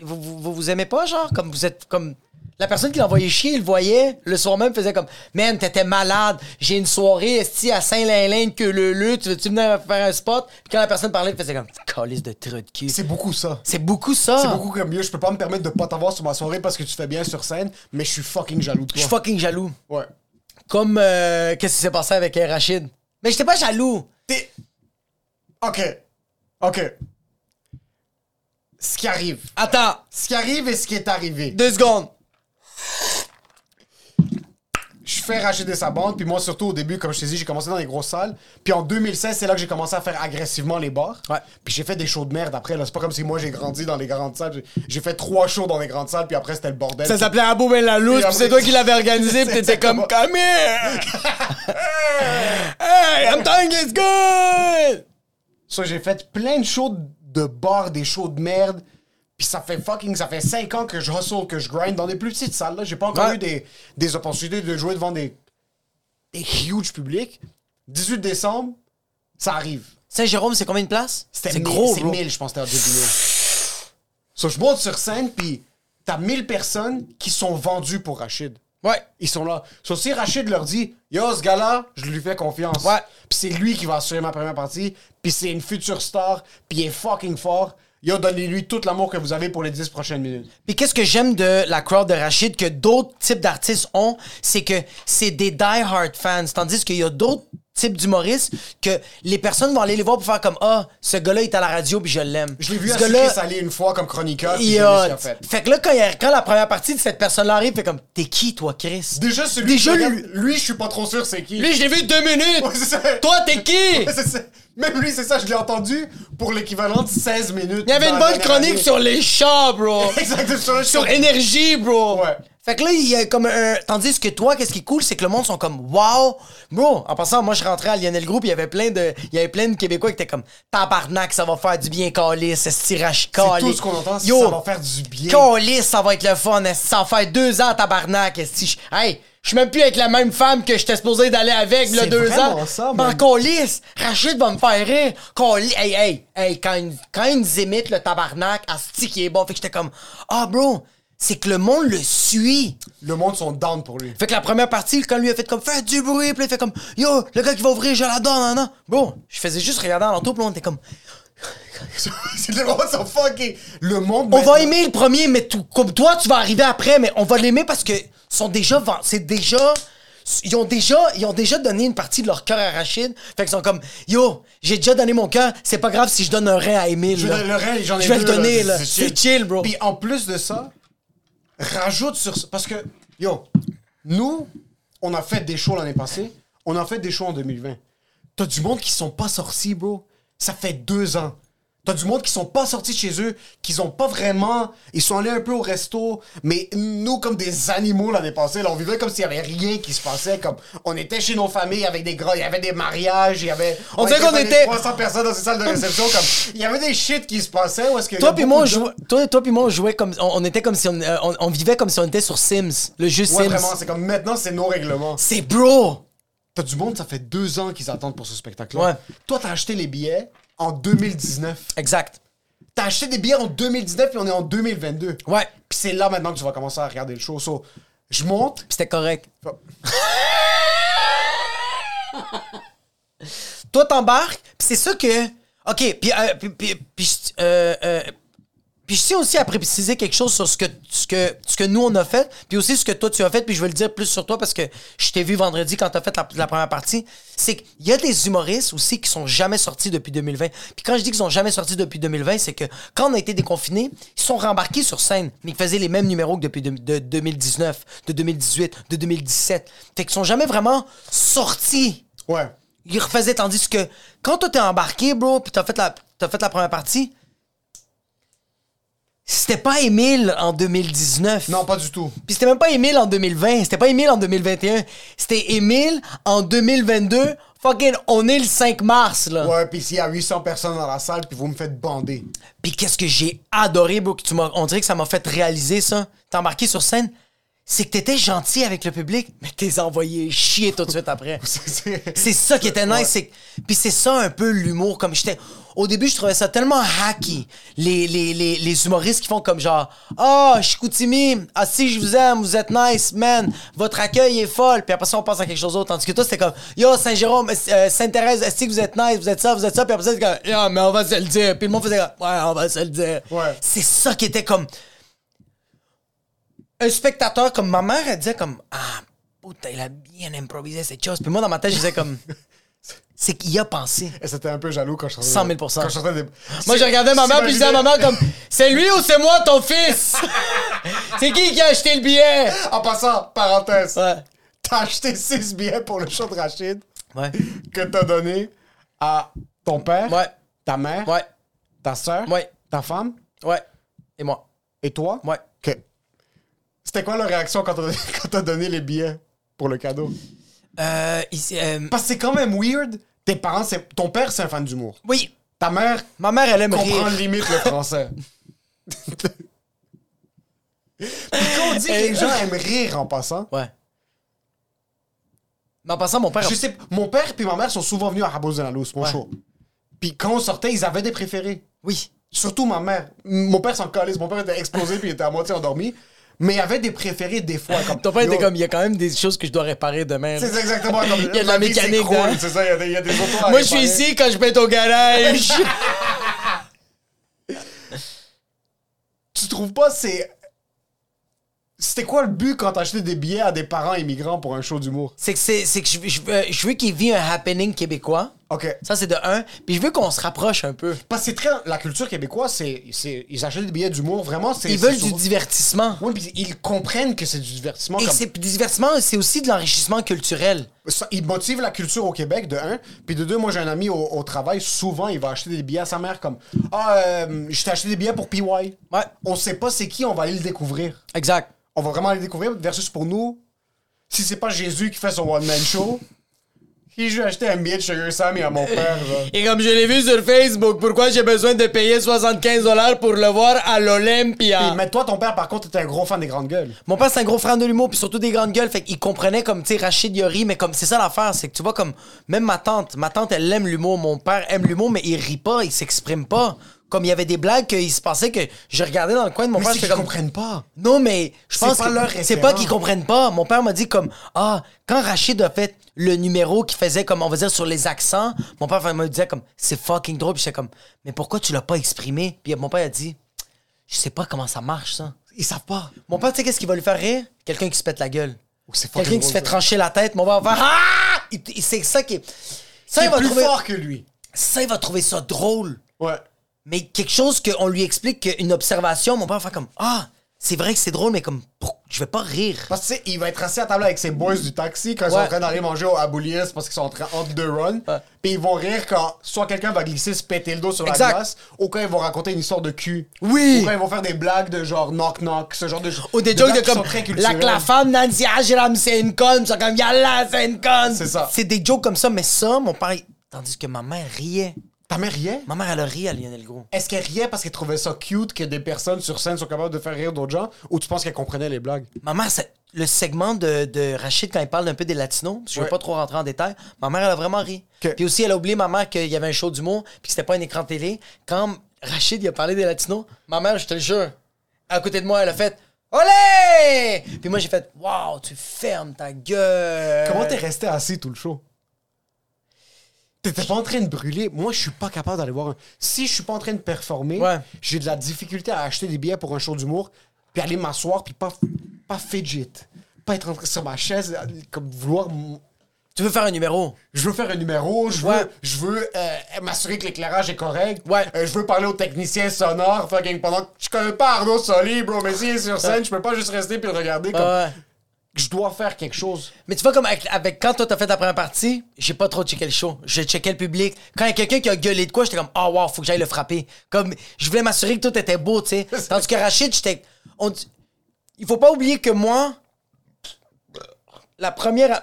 vous, vous, vous, vous aimez pas, genre, comme vous êtes comme. La personne qui l'envoyait chier, il le voyait. Le soir même, faisait comme, man, t'étais malade. J'ai une soirée, esti, à Saint-Lin-Lin, que le le, tu veux-tu venir faire un spot? Puis quand la personne parlait, il faisait comme, calice de trou de cul. C'est beaucoup ça. C'est beaucoup ça. C'est beaucoup comme mieux. Je peux pas me permettre de pas t'avoir sur ma soirée parce que tu fais bien sur scène, mais je suis fucking jaloux de Je toi. suis fucking jaloux. Ouais. Comme, euh, qu'est-ce qui s'est passé avec euh, Rachid? Mais j'étais pas jaloux. T'es. Ok. Ok. Ce qui arrive. Attends, Ce qui arrive et ce qui est arrivé. deux secondes. Je fais racheter sa bande, puis moi surtout au début, comme je t'ai dit, j'ai commencé dans les grosses salles. Puis en 2016, c'est là que j'ai commencé à faire agressivement les bars. Ouais. Puis j'ai fait des shows de merde après. C'est pas comme si moi j'ai grandi dans les grandes salles. J'ai- fait trois shows dans les grandes salles, puis après c'était le bordel. Ça s'appelait Abou Ben la Puis c'est toi qui l'avais organisé, puis t'étais comme, come here! hey, I'm telling you it's good! Ça, j'ai fait plein de shows de bars, des shows de merde. Puis ça fait fucking, ça fait 5 ans que je hustle, que je grind dans des plus petites salles. Là, j'ai pas encore Ouais. eu des, des opportunités de jouer devant des, des huge publics. 18 décembre, ça arrive. Saint-Jérôme, c'est combien de places? C'était C'est gros, C'est bro. 1000, je pense, c'était 2 millions. So, je monte sur scène, puis t'as 1000 personnes qui sont vendues pour Rachid. Ouais. Ils sont là. Sauf si Rachid leur dit Yo, ce gars-là, je lui fais confiance. Ouais. Puis c'est lui qui va assurer ma première partie. Puis c'est une future star. Puis il est fucking fort. Yo, donnez-lui tout l'amour que vous avez pour les 10 prochaines minutes. Puis qu'est-ce que j'aime de la crowd de Rachid que d'autres types d'artistes ont, c'est que c'est des die-hard fans. Tandis qu'il y a d'autres types d'humoristes que les personnes vont aller les voir pour faire comme Ah, ce gars-là est à la radio puis je l'aime. Je l'ai vu Ce à Salé une fois comme chroniqueur. Il déjà fait. Fait que là, quand, il y a- quand la première partie de cette personne-là arrive, fait comme T'es qui, toi, Chris? Déjà, celui Déjà, qui lui- regarde- lui, je suis pas trop sûr c'est qui. Lui, je l'ai vu deux minutes! Ouais, c'est ça. Toi, t'es qui? Ouais, c'est ça. Même lui, c'est ça, je l'ai entendu pour l'équivalent de 16 minutes. Il y avait une bonne chronique année. sur les chats, bro! Exactement. Sur, sur énergie, bro. Ouais. Fait que là, il y a comme un. Tandis que toi, qu'est-ce qui est cool, c'est que le monde sont comme Wow! Bro, en passant, moi, je rentrais à Lionel Group, il y avait plein de. Il y avait plein de Québécois qui étaient comme Tabarnak, ça va faire du bien, Calis, ce tirage C'est tout ce qu'on entend, ça va faire du bien. Calis, ça va être le fun. Ça va faire deux ans, Tabarnak. Je- Hey! Je suis même plus avec la même femme que j'étais supposé d'aller avec, le deux ans. ça, Ben, man. Colis, Rachid va me faire rire. Colis, hey, hey, hey, quand, ils- quand ils imitent le tabarnak, asti qui est bon. Fait que j'étais comme, ah, bro, c'est que le monde le suit. Le monde sont down pour lui. Fait que la première partie, quand lui a fait comme, fais du bruit, puis il fait comme, yo, le gars qui va ouvrir, je la donne, non. Bro, je faisais juste regarder en l'entour, puis on était comme, c'est le monde sont fucking. Le monde. on va aimer le premier, mais tout, comme toi, tu vas arriver après, mais on va l'aimer parce que sont déjà, c'est déjà, ils ont déjà, ils ont déjà donné une partie de leur cœur à Rachid. Fait qu'ils sont comme, yo, j'ai déjà donné mon cœur, c'est pas grave si je donne un rein à Emile. Je là. le rein, j'en ai Je vais le donner, là. c'est C'est chill, bro. Puis en plus de ça, rajoute sur ça. Parce que, yo, nous, on a fait des shows l'année passée. On a fait des shows en 2020. T'as du monde qui sont pas sortis, bro. Ça fait deux ans. T'as du monde qui sont pas sortis de chez eux, qui ont pas vraiment. Ils sont allés un peu au resto, mais nous, comme des animaux l'année passée, là, on vivait comme s'il y avait rien qui se passait. Comme on était chez nos familles avec des gars, il y avait des mariages, il y avait. On dirait qu'on était- 300 personnes dans ces salles de réception. comme Il y avait des shit qui se passaient. Où est-ce que Toi puis moi, toi, toi puis moi, on jouait comme, on, on était comme si on, euh, on, on vivait comme si on était sur Sims, le jeu Ouais, Sims. vraiment, c'est comme maintenant, c'est nos règlements. C'est bro. T'as du monde, ça fait deux ans qu'ils attendent pour ce spectacle-là. Ouais. Toi, t'as acheté les billets en 2019. Exact. T'as acheté des billets en 2019 et on est en 2022. Ouais. Puis c'est là maintenant que tu vas commencer à regarder le show. So, je monte. Puis C'était correct. Oh. Toi, t'embarques, puis c'est ça que. OK, puis. euh, puis, puis, puis, euh, euh, puis je tiens aussi à préciser quelque chose sur ce que, ce, que, ce que nous, on a fait, puis aussi ce que toi, tu as fait, puis je vais le dire plus sur toi parce que je t'ai vu vendredi quand t'as fait la, la première partie. C'est qu'il y a des humoristes aussi qui sont jamais sortis depuis 2020. Puis quand je dis qu'ils sont jamais sortis depuis 2020, c'est que quand on a été déconfinés, ils sont rembarqués sur scène, mais ils faisaient les mêmes numéros que depuis de, de 2019, de 2018, de 2017. Fait qu'ils sont jamais vraiment sortis Ouais. il refaisait tandis que quand toi t'es embarqué bro puis t'as fait la t'as fait la première partie c'était pas Émile en 2019 Non, pas du tout. puis c'était même pas Émile en 2020 c'était pas Émile en 2021 c'était Émile en 2022 fucking on est le 5 mars là Ouais, puis s'il y a 800 personnes dans la salle, puis vous me faites bander. puis qu'est-ce que j'ai adoré bro que tu m'as on dirait que ça m'a fait réaliser ça t'as embarqué sur scène? C'est que t'étais gentil avec le public mais t'es envoyé chier tout de suite après C'est ça qui était nice. c'est- Puis c'est ça un peu l'humour. Comme j'étais. Au début, je trouvais ça tellement hacky. Les, les, les, les humoristes qui font comme genre Ah, oh, Chicoutimi, ah si je vous aime, vous êtes nice, man. Votre accueil est folle. Puis après ça, on passe à quelque chose d'autre. Tandis que toi, c'était comme Yo, Saint-Jérôme, euh, Sainte-Thérèse, est-ce que vous êtes nice, vous êtes ça, vous êtes ça. Puis après ça, c'était comme Yo, mais on va se le dire. Puis le monde faisait comme Ouais, on va se le dire. Ouais. C'est ça qui était comme. Un spectateur comme ma mère, elle disait comme Ah, putain, il a bien improvisé cette chose. Puis moi, dans ma tête, je disais comme C'est qu'il a pensé. Et c'était un peu jaloux quand je sortais. 100 000 Quand je sortais des... Moi, je regardais ma mère, puis je disais à ma mère comme C'est lui ou c'est moi ton fils? C'est qui qui a acheté le billet? En passant, parenthèse, Ouais. t'as acheté 6 billets pour le show de Rachid Ouais. que t'as donné à ton père, Ouais. ta mère, Ouais. ta soeur, Ouais. ta femme? Ouais. Et moi. et toi? Ouais. Ok. C'était quoi leur réaction quand t'as donné les billets pour le cadeau? Euh, euh, Parce que c'est quand même weird. Tes parents, c'est... ton père, c'est un fan d'humour. oui. Ta mère Ma mère, elle aime comprend rire. limite le français. Puis quand on dit que les gens aiment rire en passant, Ouais. Mais en passant, mon père. je sais, mon père et ma mère sont souvent venus à Rabos de la Louse, mon Ouais. show. Puis quand on sortait, ils avaient des préférés. Oui. Surtout ma mère. Mon père s'en calisse. Mon père était explosé puis il était à moitié endormi. Mais il y avait des préférés des fois. Comme, Ton père était comme, il y a quand même des choses que je dois réparer demain. C'est exactement comme. Il y a de la vie, c'est mécanique, cool, hein. C'est ça, il y a des, il y a des autos à Moi, je suis ici quand je pète au garage. Tu trouves pas, c'est. C'était quoi le but quand t'as acheté des billets à des parents immigrants pour un show d'humour? c'est que, c'est, c'est que je, je veux- je veux qu'il vit un happening québécois. Ok. Ça, c'est de un. Puis je veux qu'on se rapproche un peu. Parce que c'est très. La culture québécoise, c'est. c'est- Ils achètent des billets d'humour, vraiment. c'est Ils c'est veulent du souvent- divertissement. Oui, puis ils comprennent que c'est du divertissement. Et comme- c'est du divertissement, c'est aussi de l'enrichissement culturel. Ça, il motive la culture au Québec, de un. Puis de deux, moi, j'ai un ami au, au travail, souvent, il va acheter des billets à sa mère comme Ah, euh, je t'ai acheté des billets pour PY. Ouais. On sait pas c'est qui, on va aller le découvrir. Exact. On va vraiment aller le découvrir, versus pour nous, si c'est pas Jésus qui fait son one-man show, qui je vais acheter un billet de Sugar Sam et à mon père, genre. Et comme je l'ai vu sur Facebook, pourquoi j'ai besoin de payer 75 dollars pour le voir à l'Olympia? Mais toi, ton père, par contre, était un gros fan des grandes gueules. Mon père, c'est un gros fan de l'humour, puis surtout des grandes gueules. Fait qu'il comprenait comme, tu sais, Rachid Yori, mais comme, c'est ça l'affaire, c'est que tu vois, comme, même ma tante, ma tante, elle aime l'humour, mon père aime l'humour, mais il rit pas, il s'exprime pas. Comme il y avait des blagues qu'il se passait que je regardais dans le coin de mon Mais père, c'est qu'ils comme. comprennent pas. Non, mais je pense pas que c'est pas qu'ils comprennent pas. Mon père m'a dit comme ah quand Rachid a fait le numéro qui faisait comme on va dire sur les accents, mon père me disait comme c'est fucking drôle. Puis j'étais comme mais pourquoi tu l'as pas exprimé? Puis mon père a dit je sais pas comment ça marche ça. Ils savent pas. Mon père tu sais qu'est-ce qui va lui faire rire? Quelqu'un qui se pète la gueule. Oh, Quelqu'un qui se fait trancher la tête. Mon père va faire ah C'est ça qui est ça il va plus trouver fort que lui. ça il va trouver ça drôle. Ouais. Mais quelque chose qu'on lui explique qu'une observation, mon père va faire comme Ah, c'est vrai que c'est drôle, mais comme je vais pas rire. Parce que tu sais, il va être assis à table avec ses boys du taxi quand ils sont en train d'aller manger au Aboulias parce qu'ils sont en train entre deux runs. Puis ils vont rire quand soit quelqu'un va glisser, se péter le dos sur Exact. la glace, ou quand ils vont raconter une histoire de cul. Oui. Ou quand ils vont faire des blagues de genre knock-knock, ce genre de Ou des jokes blagues de qui sont comme très la, culturelles. la femme Nancy Ajram c'est une conne, ils sont comme Yalla c'est une conne. C'est ça. C'est des jokes comme ça, mais ça, mon père, il- tandis que ma mère riait. Ta mère riait? Ma mère, elle a ri à Lionel Gros. Est-ce qu'elle riait parce qu'elle trouvait ça cute que des personnes sur scène sont capables de faire rire d'autres gens, ou tu penses qu'elle comprenait les blagues? Ma mère, c'est le segment de, de Rachid quand il parle un peu des latinos, parce que je veux Ouais. pas trop rentrer en détail, ma mère, elle a vraiment ri. Puis aussi, elle a oublié, ma mère, qu'il y avait un show d'humour, puis que c'était pas un écran télé. Quand Rachid, il a parlé des latinos, ma mère, je te le jure, à côté de moi, elle a fait Olé! Puis moi, j'ai fait Waouh, tu fermes ta gueule. Comment t'es resté assis tout le show? T'étais pas en train de brûler. Moi, je suis pas capable d'aller voir un. Si je suis pas en train de performer, Ouais. j'ai de la difficulté à acheter des billets pour un show d'humour, puis aller m'asseoir, puis pas, pas fidget. Pas être en train sur ma chaise, comme vouloir. m- Tu veux faire un numéro? Je veux faire un numéro, je veux, Ouais. je veux euh, m'assurer que l'éclairage est correct. Ouais. Euh, je veux parler au technicien sonore. Fucking pendant que je connais pas Arnaud Soli, bro, mais s'il est sur scène, je peux pas juste rester puis le regarder comme. Ouais. Je dois faire quelque chose. Mais tu vois, comme avec, avec- quand toi t'as fait ta première partie, j'ai pas trop checké le show. J'ai checké le public. Quand il y a quelqu'un qui a gueulé de quoi, j'étais comme, oh wow, faut que j'aille le frapper. Comme, je voulais m'assurer que tout était beau, tu sais. Tandis que Rachid, j'étais. on- Il faut pas oublier que moi, la première.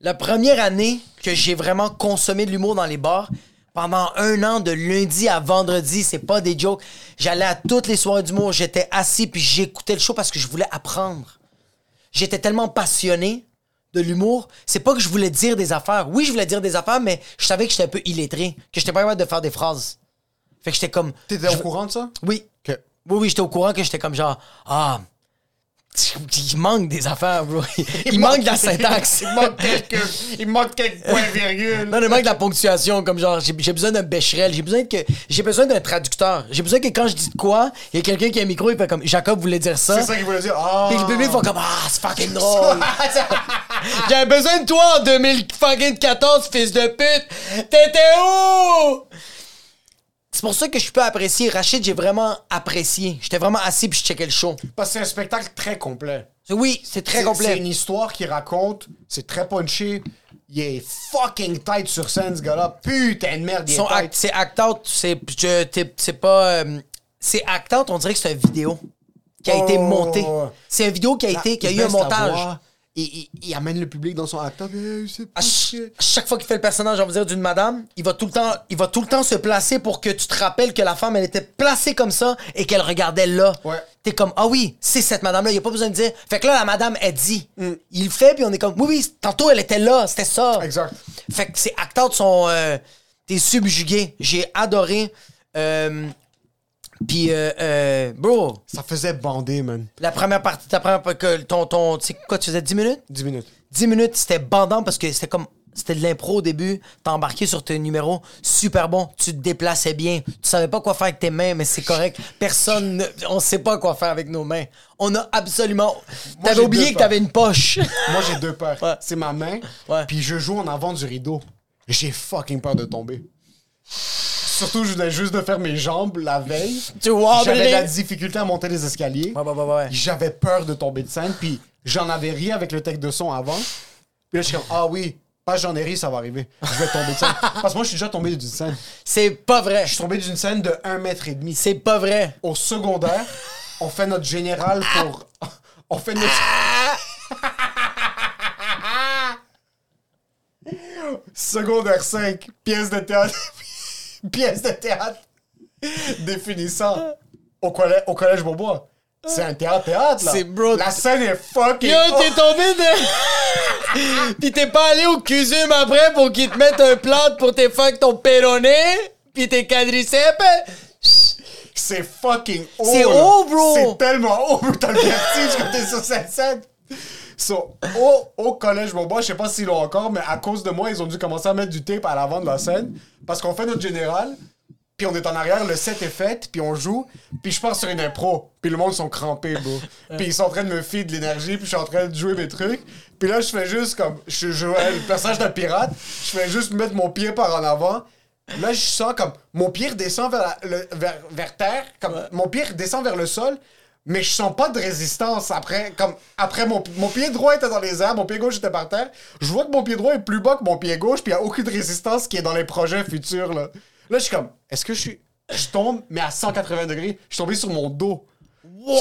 La première année que j'ai vraiment consommé de l'humour dans les bars, pendant un an, de lundi à vendredi, c'est pas des jokes. J'allais à toutes les soirées d'humour, j'étais assis puis j'écoutais le show parce que je voulais apprendre j'étais tellement passionné de l'humour, c'est pas que je voulais dire des affaires. Oui, je voulais dire des affaires, mais je savais que j'étais un peu illettré, que j'étais pas capable de faire des phrases. Fait que j'étais comme. T'étais je- au courant de ça? Oui. Oui, oui, j'étais au courant que j'étais comme genre. Ah. Il manque des affaires, bro. Il, manque de la syntaxe. il manque quelques, il manque quelques points virgules. Non, il manque de la ponctuation, comme genre, j'ai besoin d'un bécherel, j'ai besoin que j'ai besoin d'un traducteur. J'ai besoin que quand je dis de quoi, il y a quelqu'un qui a un micro, il fait comme Jacob voulait dire ça. C'est ça qu'il voulait dire. Ah! Puis le public font comme Ah, c'est fucking drôle. J'avais besoin de toi en 2014, fils de pute. T'étais où? C'est pour ça que je peux apprécier. Rachid, j'ai vraiment apprécié. J'étais vraiment assis puis je checkais le show. Parce que c'est un spectacle très complet. Oui, c'est très C'est- C'est complet. une histoire qui raconte, c'est très punché. Il est fucking tight sur scène, ce gars-là. Putain de merde, il est Son tight. act- c'est act out, c'est je- t'es- c'est pas. euh, c'est act out, on dirait que c'est une vidéo qui a Oh, été montée. C'est une vidéo qui a été, qui a Il eu un baisse la montage. voix, Il, il- il amène le public dans son acteur. C'est À ch- chaque fois qu'il fait le personnage, on va dire, d'une madame, il va tout le temps, il va tout le temps se placer pour que tu te rappelles que la femme, elle était placée comme ça et qu'elle regardait là. Ouais. T'es comme, ah oui, c'est cette madame-là, il n'y a pas besoin de dire. Fait que là, la madame, elle dit. Mm. Il le fait, puis on est comme, oui, oui, tantôt, elle était là, c'était ça. Exact. Fait que ces acteurs sont. euh, T'es subjugué. J'ai adoré. Euh, Puis, euh, euh, bro, Ça faisait bander, man. la première partie, ta première que ton, ton, tu sais quoi, tu faisais 10 minutes? 10 minutes. 10 minutes, c'était bandant parce que c'était comme. C'était de l'impro au début. T'as embarqué sur tes numéros. Super bon. Tu te déplaçais bien. Tu savais pas quoi faire avec tes mains, mais c'est correct. Personne. ne- on sait pas quoi faire avec nos mains. On a absolument. T'avais oublié que t'avais une poche. Moi, j'ai deux peurs. Ouais. C'est ma main, Ouais. puis je joue en avant du rideau. J'ai fucking peur de tomber. Surtout, je venais juste de faire mes jambes la veille. Tu vois, J'avais de la difficulté à monter les escaliers. Ouais, ouais, ouais, ouais. J'avais peur de tomber de scène, puis j'en avais ri avec le texte de son avant. Puis là, je suis comme, ah oui, pas j'en ai ri, ça va arriver. Je vais tomber de scène. Parce que moi, je suis déjà tombé d'une scène. C'est pas vrai. Je suis tombé d'une scène de 1 mètre et demi. C'est pas vrai. Au secondaire, on fait notre général pour. On fait notre. Secondaire 5, pièce de théâtre. pièce de théâtre. Définissant. Au collège, au collège. C'est un théâtre-théâtre, là. C'est bro- La scène est fucking. Yo, t'es tombé de. Pis t'es pas allé au CUSUM après pour qu'ils te mettent un plâtre pour tes fuck ton péroné? Pis tes quadriceps? C'est fucking haut. C'est haut, bro. C'est tellement haut, bro. T'as le vertige quand t'es sur cette scène. So, au, au collège Beaubois, je sais pas s'ils l'ont encore, mais à cause de moi, ils ont dû commencer à mettre du tape à l'avant de la scène. Parce qu'on fait notre général, puis on est en arrière, le set est fait, puis on joue, puis je pars sur une impro, puis le monde sont crampés, bro. Puis ils sont en train de me filer de l'énergie, puis je suis en train de jouer mes trucs. Puis là, je fais juste comme, je jouais le personnage d'un pirate, je fais juste mettre mon pied par en avant. Là, je sens comme mon pied redescend vers, la- le- vers, vers terre, comme mon pied redescend vers le sol, mais je sens pas de résistance après. Comme après mon, mon pied droit était dans les airs, mon pied gauche était par terre. Je vois que mon pied droit est plus bas que mon pied gauche, puis il y a aucune résistance qui est dans les projets futurs là. Là, je suis comme, est-ce que je suis, je tombe mais à 180 degrés, je suis tombé sur mon dos. Wow!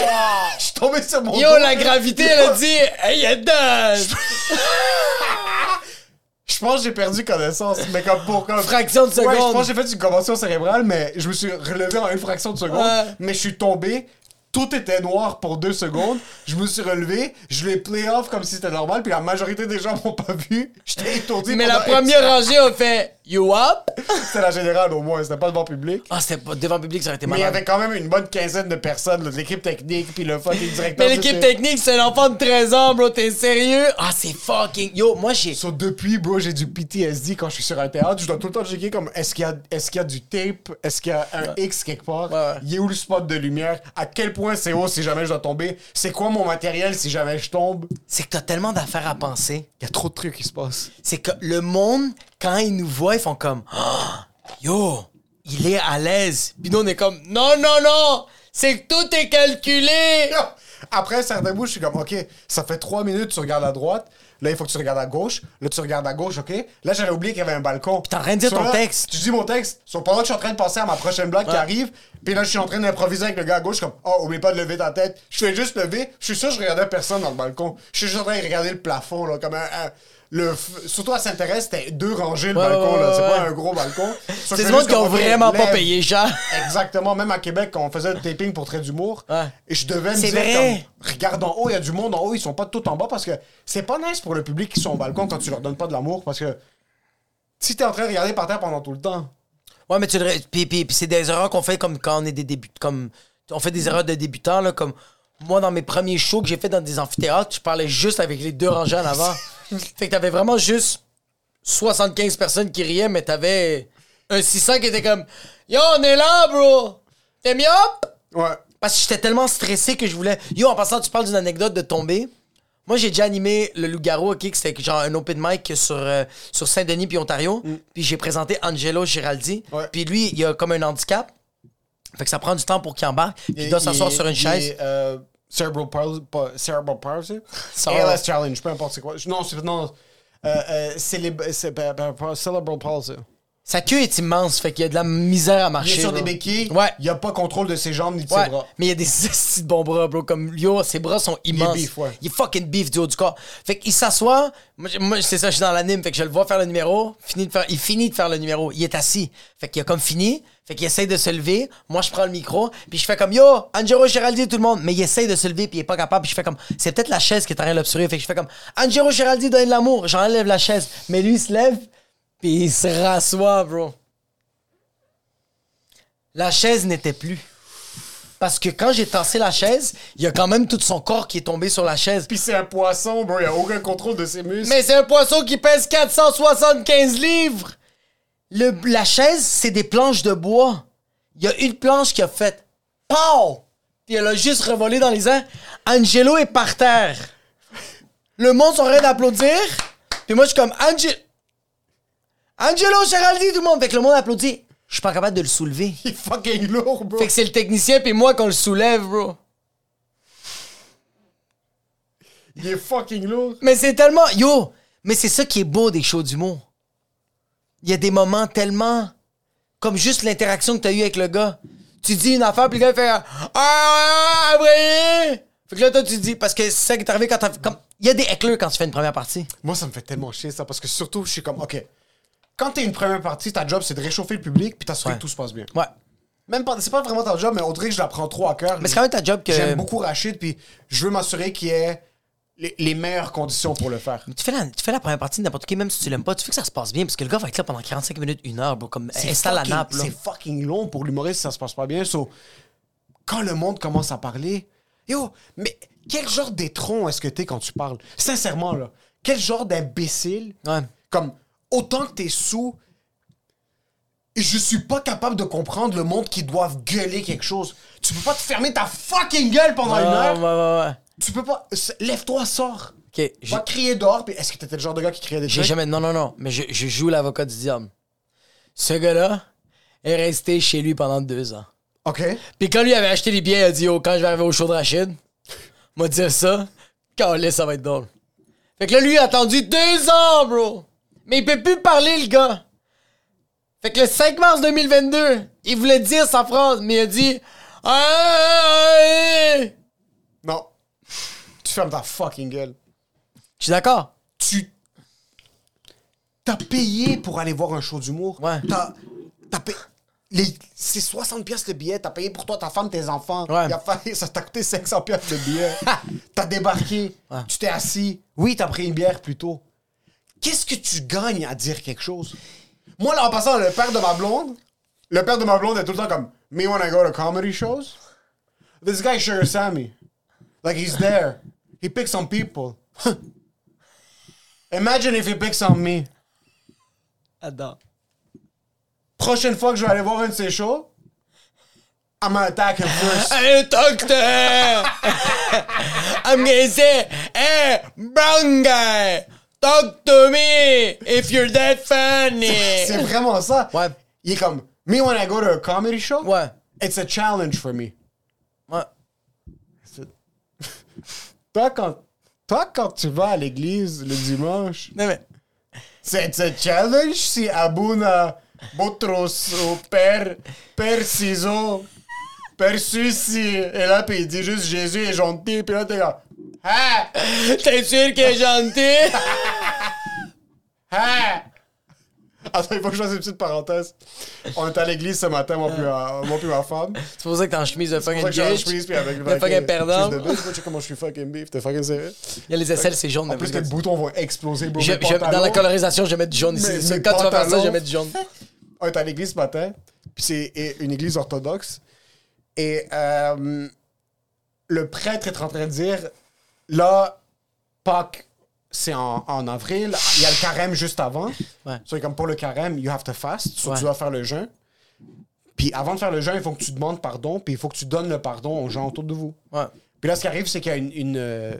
Je suis tombé sur mon Yo, dos. la gravité, elle a dit, hey, y'a dedans! Je pense que j'ai perdu connaissance, mais comme pour comme Fraction de Ouais, je seconde. pense que j'ai fait une convention cérébrale, mais je me suis relevé en une fraction de seconde. Ouais. Mais je suis tombé. Tout était noir pour deux secondes. Je me suis relevé. Je l'ai play off comme si c'était normal. Puis la majorité des gens m'ont pas vu. J'étais étourdi. Mais la première rangée a fait, you up? C'était la générale au moins. C'était pas devant public. Ah, c'était pas devant public, ça aurait été Mais il y malade. avait quand même une bonne quinzaine de personnes, là, de l'équipe technique, puis le fucking directeur. Mais l'équipe technique, c'est un enfant de 13 ans, bro. T'es sérieux? Ah, c'est fucking. Yo, moi, j'ai. So, depuis, bro, j'ai du PTSD quand je suis sur un théâtre. Je dois tout le temps checker comme est-ce qu'il y, a- est-ce qu'il y a du tape, est-ce qu'il y a un X quelque part, Ouais, il est où le spot de lumière, à quel point c'est haut si jamais je dois tomber, c'est quoi mon matériel si jamais je tombe? C'est que t'as tellement d'affaires à penser. Il y a trop de trucs qui se passent. C'est que le monde, quand ils nous voient, ils font comme Yo, il est à l'aise. Puis nous, on est comme Non, non, non! C'est que tout est calculé! Après un certain bout, je suis comme, OK, ça fait trois minutes, tu regardes à droite. Là, il faut que tu regardes à gauche. Là, tu regardes à gauche, OK? Là, j'avais oublié qu'il y avait un balcon. Puis t'es en train de dire ton texte. Tu dis mon texte. So, pendant que je suis en train de penser à ma prochaine blague qui arrive, puis là, je suis en train d'improviser avec le gars à gauche, comme, oh, oublie pas de lever ta tête. Je fais juste lever. Je suis sûr que je regardais personne dans le balcon. Je suis juste en train de regarder le plafond, là, comme un. un- le f- Surtout à Saint-Thérèse, c'était deux rangées le Ouais, balcon, ouais, là. C'est ouais, pas ouais. un gros balcon. C'est monde juste qui ont vraiment pas payé cher. Exactement. Même à Québec, quand on faisait le taping pour Trait d'humour, Ouais. et je devais me dire vrai. comme, regarde en haut, il y a du monde en haut, ils sont pas tout en bas parce que c'est pas nice pour le public qui sont au balcon quand tu leur donnes pas de l'amour parce que si t'es en train de regarder par terre pendant tout le temps, Ouais, mais tu. Puis, puis, puis c'est des erreurs qu'on fait comme quand on est des débutants. Comme... On fait des erreurs de débutants, là. Comme moi, dans mes premiers shows que j'ai fait dans des amphithéâtres, je parlais juste avec les deux rangées en avant. fait que t'avais vraiment juste 75 personnes qui riaient, mais t'avais un 600 qui était comme Yo, on est là, bro! T'es mieux? ouais. Parce que j'étais tellement stressé que je voulais. Yo, en passant, tu parles d'une anecdote de tomber. Moi, j'ai déjà animé le Loup-Garou, OK, c'était genre un open mic sur, euh, sur Saint-Denis puis Ontario. Puis j'ai présenté Angelo Giraldi. Ouais. Puis lui, il a comme un handicap. Fait que ça prend du temps pour qu'il embarque. Puis il doit s'asseoir sur une il chaise. est, euh, cerebral palsy, cerebral palsy. ALS challenge, peu importe c'est quoi. Non, c'est non. Euh, euh, célib- c'est pas- pas- pas- cerebral palsy. Sa queue est immense, fait qu'il y a de la misère à Il marcher. est sur bro. des béquilles. Ouais. Il a pas contrôle de ses jambes ni de Ouais, ses bras. mais il y a des de bons bras, bro. Comme yo, ses bras sont immenses. beef, ouais. Il est fucking beef du haut du corps. Fait qu'il s'assoit. Moi, moi, c'est ça, je suis dans l'anime. Fait que je le vois faire le numéro. Fini de faire, il finit de faire le numéro. Il est assis. Fait qu'il a comme fini. Fait qu'il essaye de se lever. Moi, je prends le micro. Puis je fais comme yo, Angelo Giraldi, tout le monde. Mais il essaye de se lever. Puis il est pas capable. Puis je fais comme, c'est peut-être la chaise qui est en train de l'obstruer. Fait que je fais comme, Angelo Giraldi, donne de l'amour. J'enlève la chaise. Mais lui, il se lève. Puis il se rassoit, bro. La chaise n'était plus. Parce que quand j'ai tassé la chaise, il y a quand même tout son corps qui est tombé sur la chaise. Puis c'est un poisson, bro, il a aucun contrôle de ses muscles. Mais c'est un poisson qui pèse 475 livres! Le, la chaise, c'est des planches de bois. Il y a une planche qui a fait POW! Puis elle a juste revolé dans les airs. Angelo est par terre. Le monde sont en train d'applaudir. Puis moi, je suis comme Angelo. Angelo Geraldi, tout le monde. Fait que le monde applaudit. Je suis pas capable de le soulever. Il est fucking lourd, bro. Fait que c'est le technicien puis moi qu'on le soulève, bro. Il est fucking lourd. Mais c'est tellement. Yo! Mais c'est ça qui est beau des shows d'humour. Il y a des moments tellement. Comme juste l'interaction que t'as eue avec le gars. Tu dis une affaire, puis le gars il fait. Ah, ah, après! Fait que là, toi, tu dis. Parce que c'est ça qui est arrivé quand t'as. Comme... Il y a des hecklers quand tu fais une première partie. Moi, ça me fait tellement chier, ça, parce que surtout, je suis comme, OK, quand t'es une première partie, ta job, c'est de réchauffer le public, puis t'assurer Ouais. que tout se passe bien. Ouais. Même pas, c'est pas vraiment ta job, mais on dirait que je la prends trop à cœur. Mais c'est quand même ta job que. J'aime beaucoup Rachid, puis je veux m'assurer qu'il y ait les, les meilleures conditions pour le faire. Tu fais, la, tu fais la première partie de n'importe qui, même si tu l'aimes pas, tu fais que ça se passe bien, parce que le gars va être là pendant 45 minutes, une heure, bro, comme installe la nappe, là. C'est fucking long pour l'humoriste, ça se passe pas bien. So, quand le monde commence à parler, yo, mais quel genre d'étron est-ce que t'es quand tu parles? Sincèrement, là, quel genre d'imbécile? Ouais. Comme, autant que t'es sous, je suis pas capable de comprendre le monde qui doivent gueuler quelque chose. Tu peux pas te fermer ta fucking gueule pendant Ouais, une heure? ouais, ouais, ouais. Tu peux pas. Lève-toi, sors. Ok, j'ai- Va crier dehors. Puis est-ce que t'étais le genre de gars qui criait des J'ai trucs? jamais. Non, non, non. Mais je, je joue l'avocat du diable. Ce gars-là est resté chez lui pendant deux ans. Ok. Puis quand lui avait acheté les billets, il a dit Oh, quand je vais arriver au show de Rachid, m'a dire ça. Calais, ça va être drôle. Fait que là, lui, il a attendu deux ans, bro. Mais il peut plus parler, le gars. Fait que le 5 mars 2022, il voulait dire sa phrase, mais il a dit Non. Tu fermes ta fucking gueule. Je suis d'accord. tu t'as payé pour aller voir un show d'humour. Ouais. T'as t'as payé les c'est 60 pièces le billet, t'as payé pour toi, ta femme, tes enfants. Ouais. Il a fallu- ça t'a coûté 500 pièces le billet. t'as débarqué, tu t'es assis. Oui, t'as pris une bière plus tôt. Qu'est-ce que tu gagnes à dire quelque chose? Moi là en passant le père de ma blonde, le père de ma blonde est tout le temps comme me when I go to comedy shows? This guy Sugar Sammy. Like he's there. He picks on people. Imagine if he picks on me. Attends. Prochaine fois que je vais aller voir un de ses shows, I'm gonna attack him first. Hey, doctor! I'm gonna say, hey, brown guy, talk to me if you're that funny. C'est vraiment ça. Ouais. Il est comme, me when I go to a comedy show, Ouais. it's a challenge for me. Toi quand, toi, quand tu vas à l'église le dimanche, Non, mais. c'est un challenge si Abuna Botros Père, Père Ciseau, Père Sucy est là puis il dit juste Jésus est gentil puis là t'es là, ah, T'es sûr qu'il est gentil? ah. Attends, il faut que je fasse une petite parenthèse. On est à l'église ce matin, moi puis ma, moi puis ma femme. C'est pour ça que t'es en chemise de fucking j'ai en bitch. chemise puis avec le fucking perdant. de bitch. Comment je suis fucking beef, t'es fucking sérieux? Il y a les aisselles, c'est jaune. En plus, tes boutons vont exploser, bro. dans la colorisation, je vais mettre du jaune ici. Quand tu vas faire ça, je vais mettre du jaune. On est à l'église ce matin, puis c'est une église orthodoxe. Et euh, le prêtre est en train de dire là, Pâques, c'est en, en avril. Il y a le carême juste avant. Ouais. So, comme pour le carême, you have to fast. So, Ouais. tu dois faire le jeûne. Puis avant de faire le jeûne, il faut que tu demandes pardon, puis il faut que tu donnes le pardon aux gens autour de vous. Ouais. Puis là, ce qui arrive, c'est qu'il y a une, une, euh,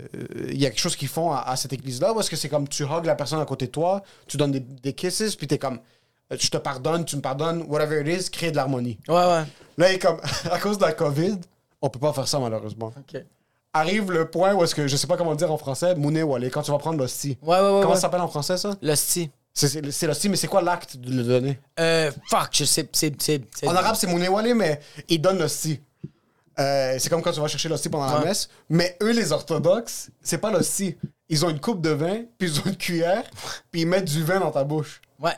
il y a quelque chose qu'ils font à, à cette église-là, est-ce que c'est comme tu hugs la personne à côté de toi, tu donnes des, des kisses, puis t'es comme, euh, je te pardonne, tu me pardonnes, whatever it is, créer de l'harmonie. Ouais, ouais. Là, il est comme, à cause de la COVID, on peut pas faire ça malheureusement. Ok. Arrive le point où est-ce que, je sais pas comment le dire en français, Mouné quand tu vas prendre l'hostie. Ouais, ouais, ouais. Comment ça s'appelle en français, ça? L'hostie. C'est- l'hostie, mais c'est quoi l'acte de le donner? Euh, fuck, je sais. C'est. En arabe, c'est Mouné mais ils donnent l'hostie. Euh, c'est comme quand tu vas chercher l'hostie pendant la messe. Mais eux, les orthodoxes, c'est pas l'hostie. Ils ont une coupe de vin, puis ils ont une cuillère, puis ils mettent du vin dans ta bouche. Ouais.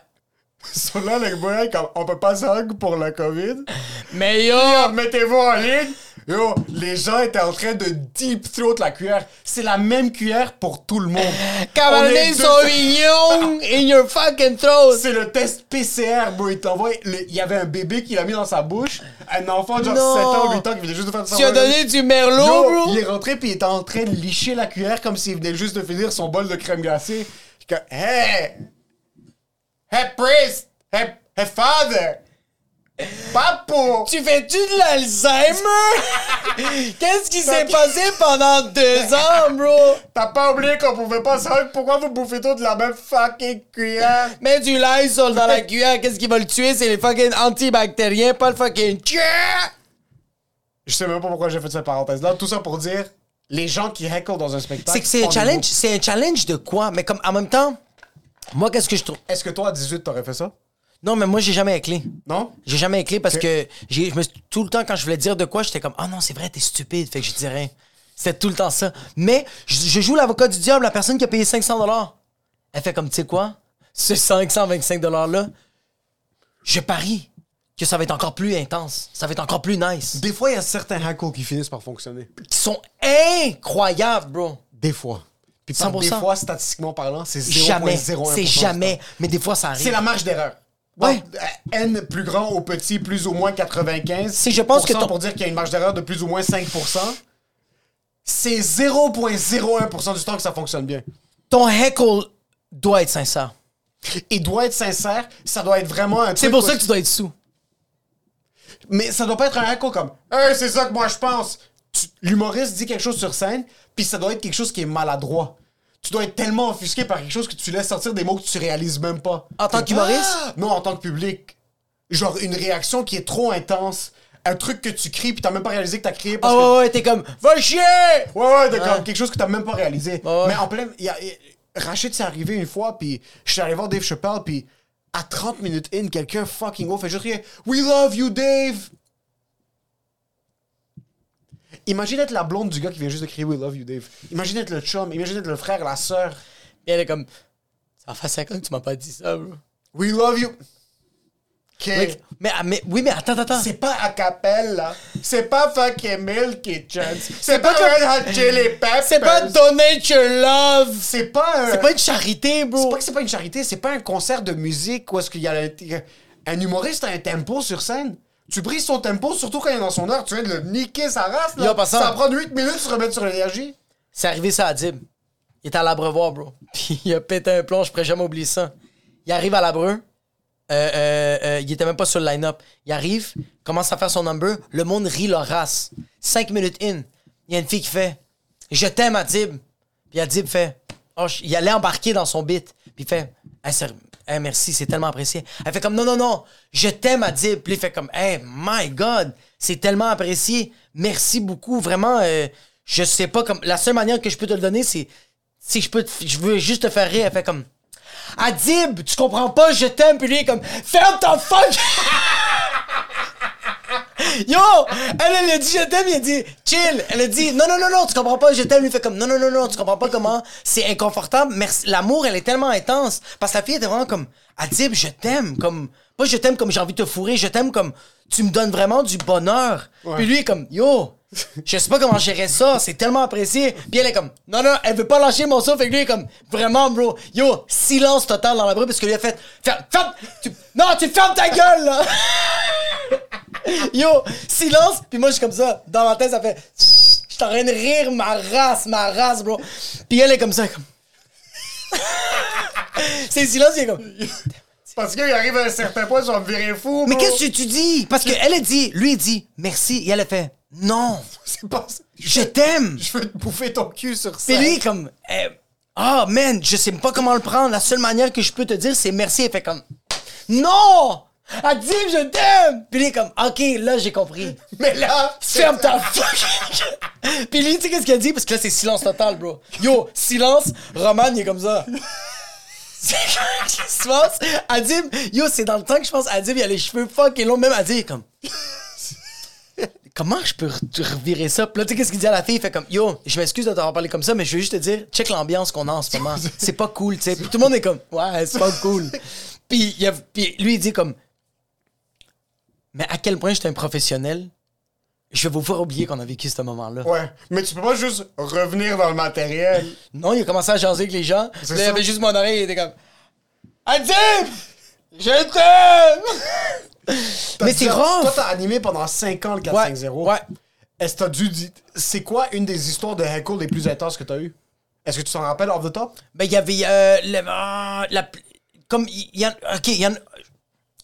Sont là, les gars, on peut pas se hug pour la COVID. Mais yo! Mettez-vous en ligne, Yo, les gens étaient en train de deep throat la cuillère. C'est la même cuillère pour tout le monde. Cabernet Sauvignon in your fucking throat. C'est le test PCR, bro. Il t'envoie. Il y avait un bébé qu'il a mis dans sa bouche. Un enfant de genre Non. 7 ans, 8 ans qui venait juste de faire ça. Tu as donné du merlot, Yo, bro? il est rentré puis il était en train de licher la cuillère comme s'il venait juste de finir son bol de crème glacée. Comme, hey! Hey, priest! Hey, hey, father! Papo! Tu fais-tu de l'Alzheimer? Qu'est-ce qui s'est passé pendant deux ans, bro? T'as pas oublié qu'on pouvait pas savoir pourquoi vous bouffez tout de la même fucking cuillère? Mets du Lysol dans la cuillère, qu'est-ce qui va le tuer? C'est les fucking antibactériens, pas le fucking... Je sais même pas pourquoi j'ai fait cette parenthèse-là. Tout ça pour dire, les gens qui heckle dans un spectacle. C'est que c'est un challenge, c'est un challenge de quoi? Mais comme, en même temps, moi, qu'est-ce que je trouve... Est-ce que toi, à 18, t'aurais fait ça? Non, mais moi, j'ai jamais éclé. Non? J'ai jamais éclé parce que j'ai, je me suis- tout le temps, quand je voulais dire de quoi, j'étais comme, ah non, c'est vrai, t'es stupide, fait que je dis rien. C'était tout le temps ça. Mais je, je joue l'avocat du diable, la personne qui a payé 500 Elle fait comme, tu sais quoi? Ce 525 $-là, je parie que ça va être encore plus intense. Ça va être encore plus nice. Des fois, il y a certains hackles qui finissent par fonctionner. Qui sont incroyables, bro. Des fois. Puis par 100%. des fois, statistiquement parlant, c'est 0,01%. Jamais. du C'est temps. jamais. Mais des fois, ça arrive. C'est la marge d'erreur. Ouais. N plus grand au petit, plus ou moins 95. C'est- je pense que ton- pour dire qu'il y a une marge d'erreur de plus ou moins 5%. C'est 0,01% du temps que ça fonctionne bien. Ton heckle doit être sincère. Il doit être sincère, ça doit être vraiment un C'est pour ça que tu dois être sous. Mais ça doit pas être un hackle comme Hey, c'est ça que moi je pense. L'humoriste dit quelque chose sur scène, puis ça doit être quelque chose qui est maladroit. Tu dois être tellement offusqué par quelque chose que tu laisses sortir des mots que tu réalises même pas. En tant T'es- qu'humoriste? Ah! Non, en tant que public. Genre une réaction qui est trop intense. Un truc que tu cries, puis t'as même pas réalisé que t'as crié parce Ah que. ouais, ouais, t'es comme, va chier! Ouais, ouais, d'accord. Ouais. Quelque chose que t'as même pas réalisé. Ouais. Mais en plein. y a- y- Rachid, c'est arrivé une fois, puis je suis allé voir Dave Chappelle, puis à 30 minutes in, quelqu'un fucking off fait juste rien. We love you, Dave! Imagine être la blonde du gars qui vient juste de crier We love you, Dave. Imagine être le chum, imagine être le frère, la sœur. Puis elle est comme, ça fait 5 ans que tu m'as pas dit ça, bro. We love you. Ok. Oui, mais, mais, oui, mais attends, attends. C'est pas a cappella. C'est pas fucking Milky Chance. C'est pas pas Red Hot Chili Peppers. C'est pas donate your love! C'est pas un... C'est pas une charité, C'est bro! pas que c'est pas une charité, c'est pas un concert de musique où est-ce qu'il y a un humoriste a un tempo sur scène. Tu brises son tempo, surtout quand il est dans son heure, tu viens de le niquer sa race, là. Yo, passant. Ça prend 8 minutes de se remettre sur l'énergie. C'est arrivé ça à Dib. Il était à l'abreuvoir, bro. Puis il a pété un plomb, je pourrais jamais oublier ça. Il arrive à l'abreu. Euh, euh, euh, il était même pas sur le line-up. Il arrive, commence à faire son number. Le monde rit leur race. Cinq minutes in, il y a une fille qui fait Je t'aime, Adib. Puis Adib fait oh, Il allait embarquer dans son beat. Puis il fait Hey, hey, Merci, c'est tellement apprécié. Elle fait comme Non, non, non, je t'aime, Adib. Puis il fait comme Hey, my God, c'est tellement apprécié. Merci beaucoup. Vraiment, euh, je sais pas comme. La seule manière que je peux te le donner, c'est si je peux, te- je veux juste te faire rire. Elle fait comme Adib, tu comprends pas, je t'aime. Puis lui est comme Ferme ta fuck! Yo! Elle, elle a dit je t'aime, il a dit chill. Elle a dit non, non, non, non, tu comprends pas, je t'aime. Lui fait comme non, non, non, non, tu comprends pas comment c'est inconfortable. Merci. L'amour, elle est tellement intense. Parce que la fille était vraiment comme Adib, je t'aime. Comme, pas je t'aime comme j'ai envie de te fourrer, je t'aime comme tu me donnes vraiment du bonheur. Puis lui est comme yo! Je sais pas comment gérer ça, c'est tellement apprécié. Puis elle est comme, non, non, elle veut pas lâcher mon son. Fait que lui est comme, vraiment, bro, yo, silence total dans la bruit parce que lui a fait, ferme, ferme, tu- non, tu fermes ta gueule, là! Yo, silence, puis moi je suis comme ça, dans ma tête ça fait je suis en de rire ma race, ma race, bro. Puis elle est comme ça comme C'est silence, il est comme Parce qu'il arrive à un certain point, je vais me virer fou. Mais qu'est-ce que tu dis? Parce que elle a dit, lui il dit merci et elle a fait non, C'est pas ça. je t'aime. Je veux te bouffer ton cul sur Puis scène. lui comme eh, ah man, je sais pas comment le prendre, la seule manière que je peux te dire c'est merci, elle fait comme non Elle dit je t'aime Puis lui est comme OK, là j'ai compris. Mais là, Ferme ta fucking Puis lui, tu sais qu'est-ce qu'il a dit? Parce que là, c'est silence total, bro. Yo, silence, Roman, il est comme ça. C'est qu'est-ce qui se passe? Adib, yo, c'est dans le temps que je pense, Adib, il a les cheveux fucking longs. Même Adib, comme... Comment je peux re- revirer ça? Puis là, tu sais, qu'est-ce qu'il dit à la fille? Il fait comme, yo, je m'excuse de t'avoir parlé comme ça, mais je veux juste te dire, check l'ambiance qu'on a en ce moment. C'est pas cool, tu sais. Puis tout le monde est comme, ouais, c'est pas cool. Puis, il a- puis lui, il dit comme, mais à quel point j'étais un professionnel? Je vais vous faire oublier qu'on a vécu ce moment-là. Ouais. Mais tu peux pas juste revenir dans le matériel. Non, il a commencé à jaser avec les gens. Là, il y avait juste mon oreille, il était comme. Adib! Je t'aime! Mais c'est rough! Toi, t'as animé pendant 5 ans le Ouais, 4-5-0. ouais. Est-ce que t'as dû dire. C'est quoi une des histoires de heckle les plus intenses que t'as eues? Est-ce que tu t'en rappelles off the top? Ben, il y avait. euh, le- ah, la, comme. Il y en. Ok, il y en.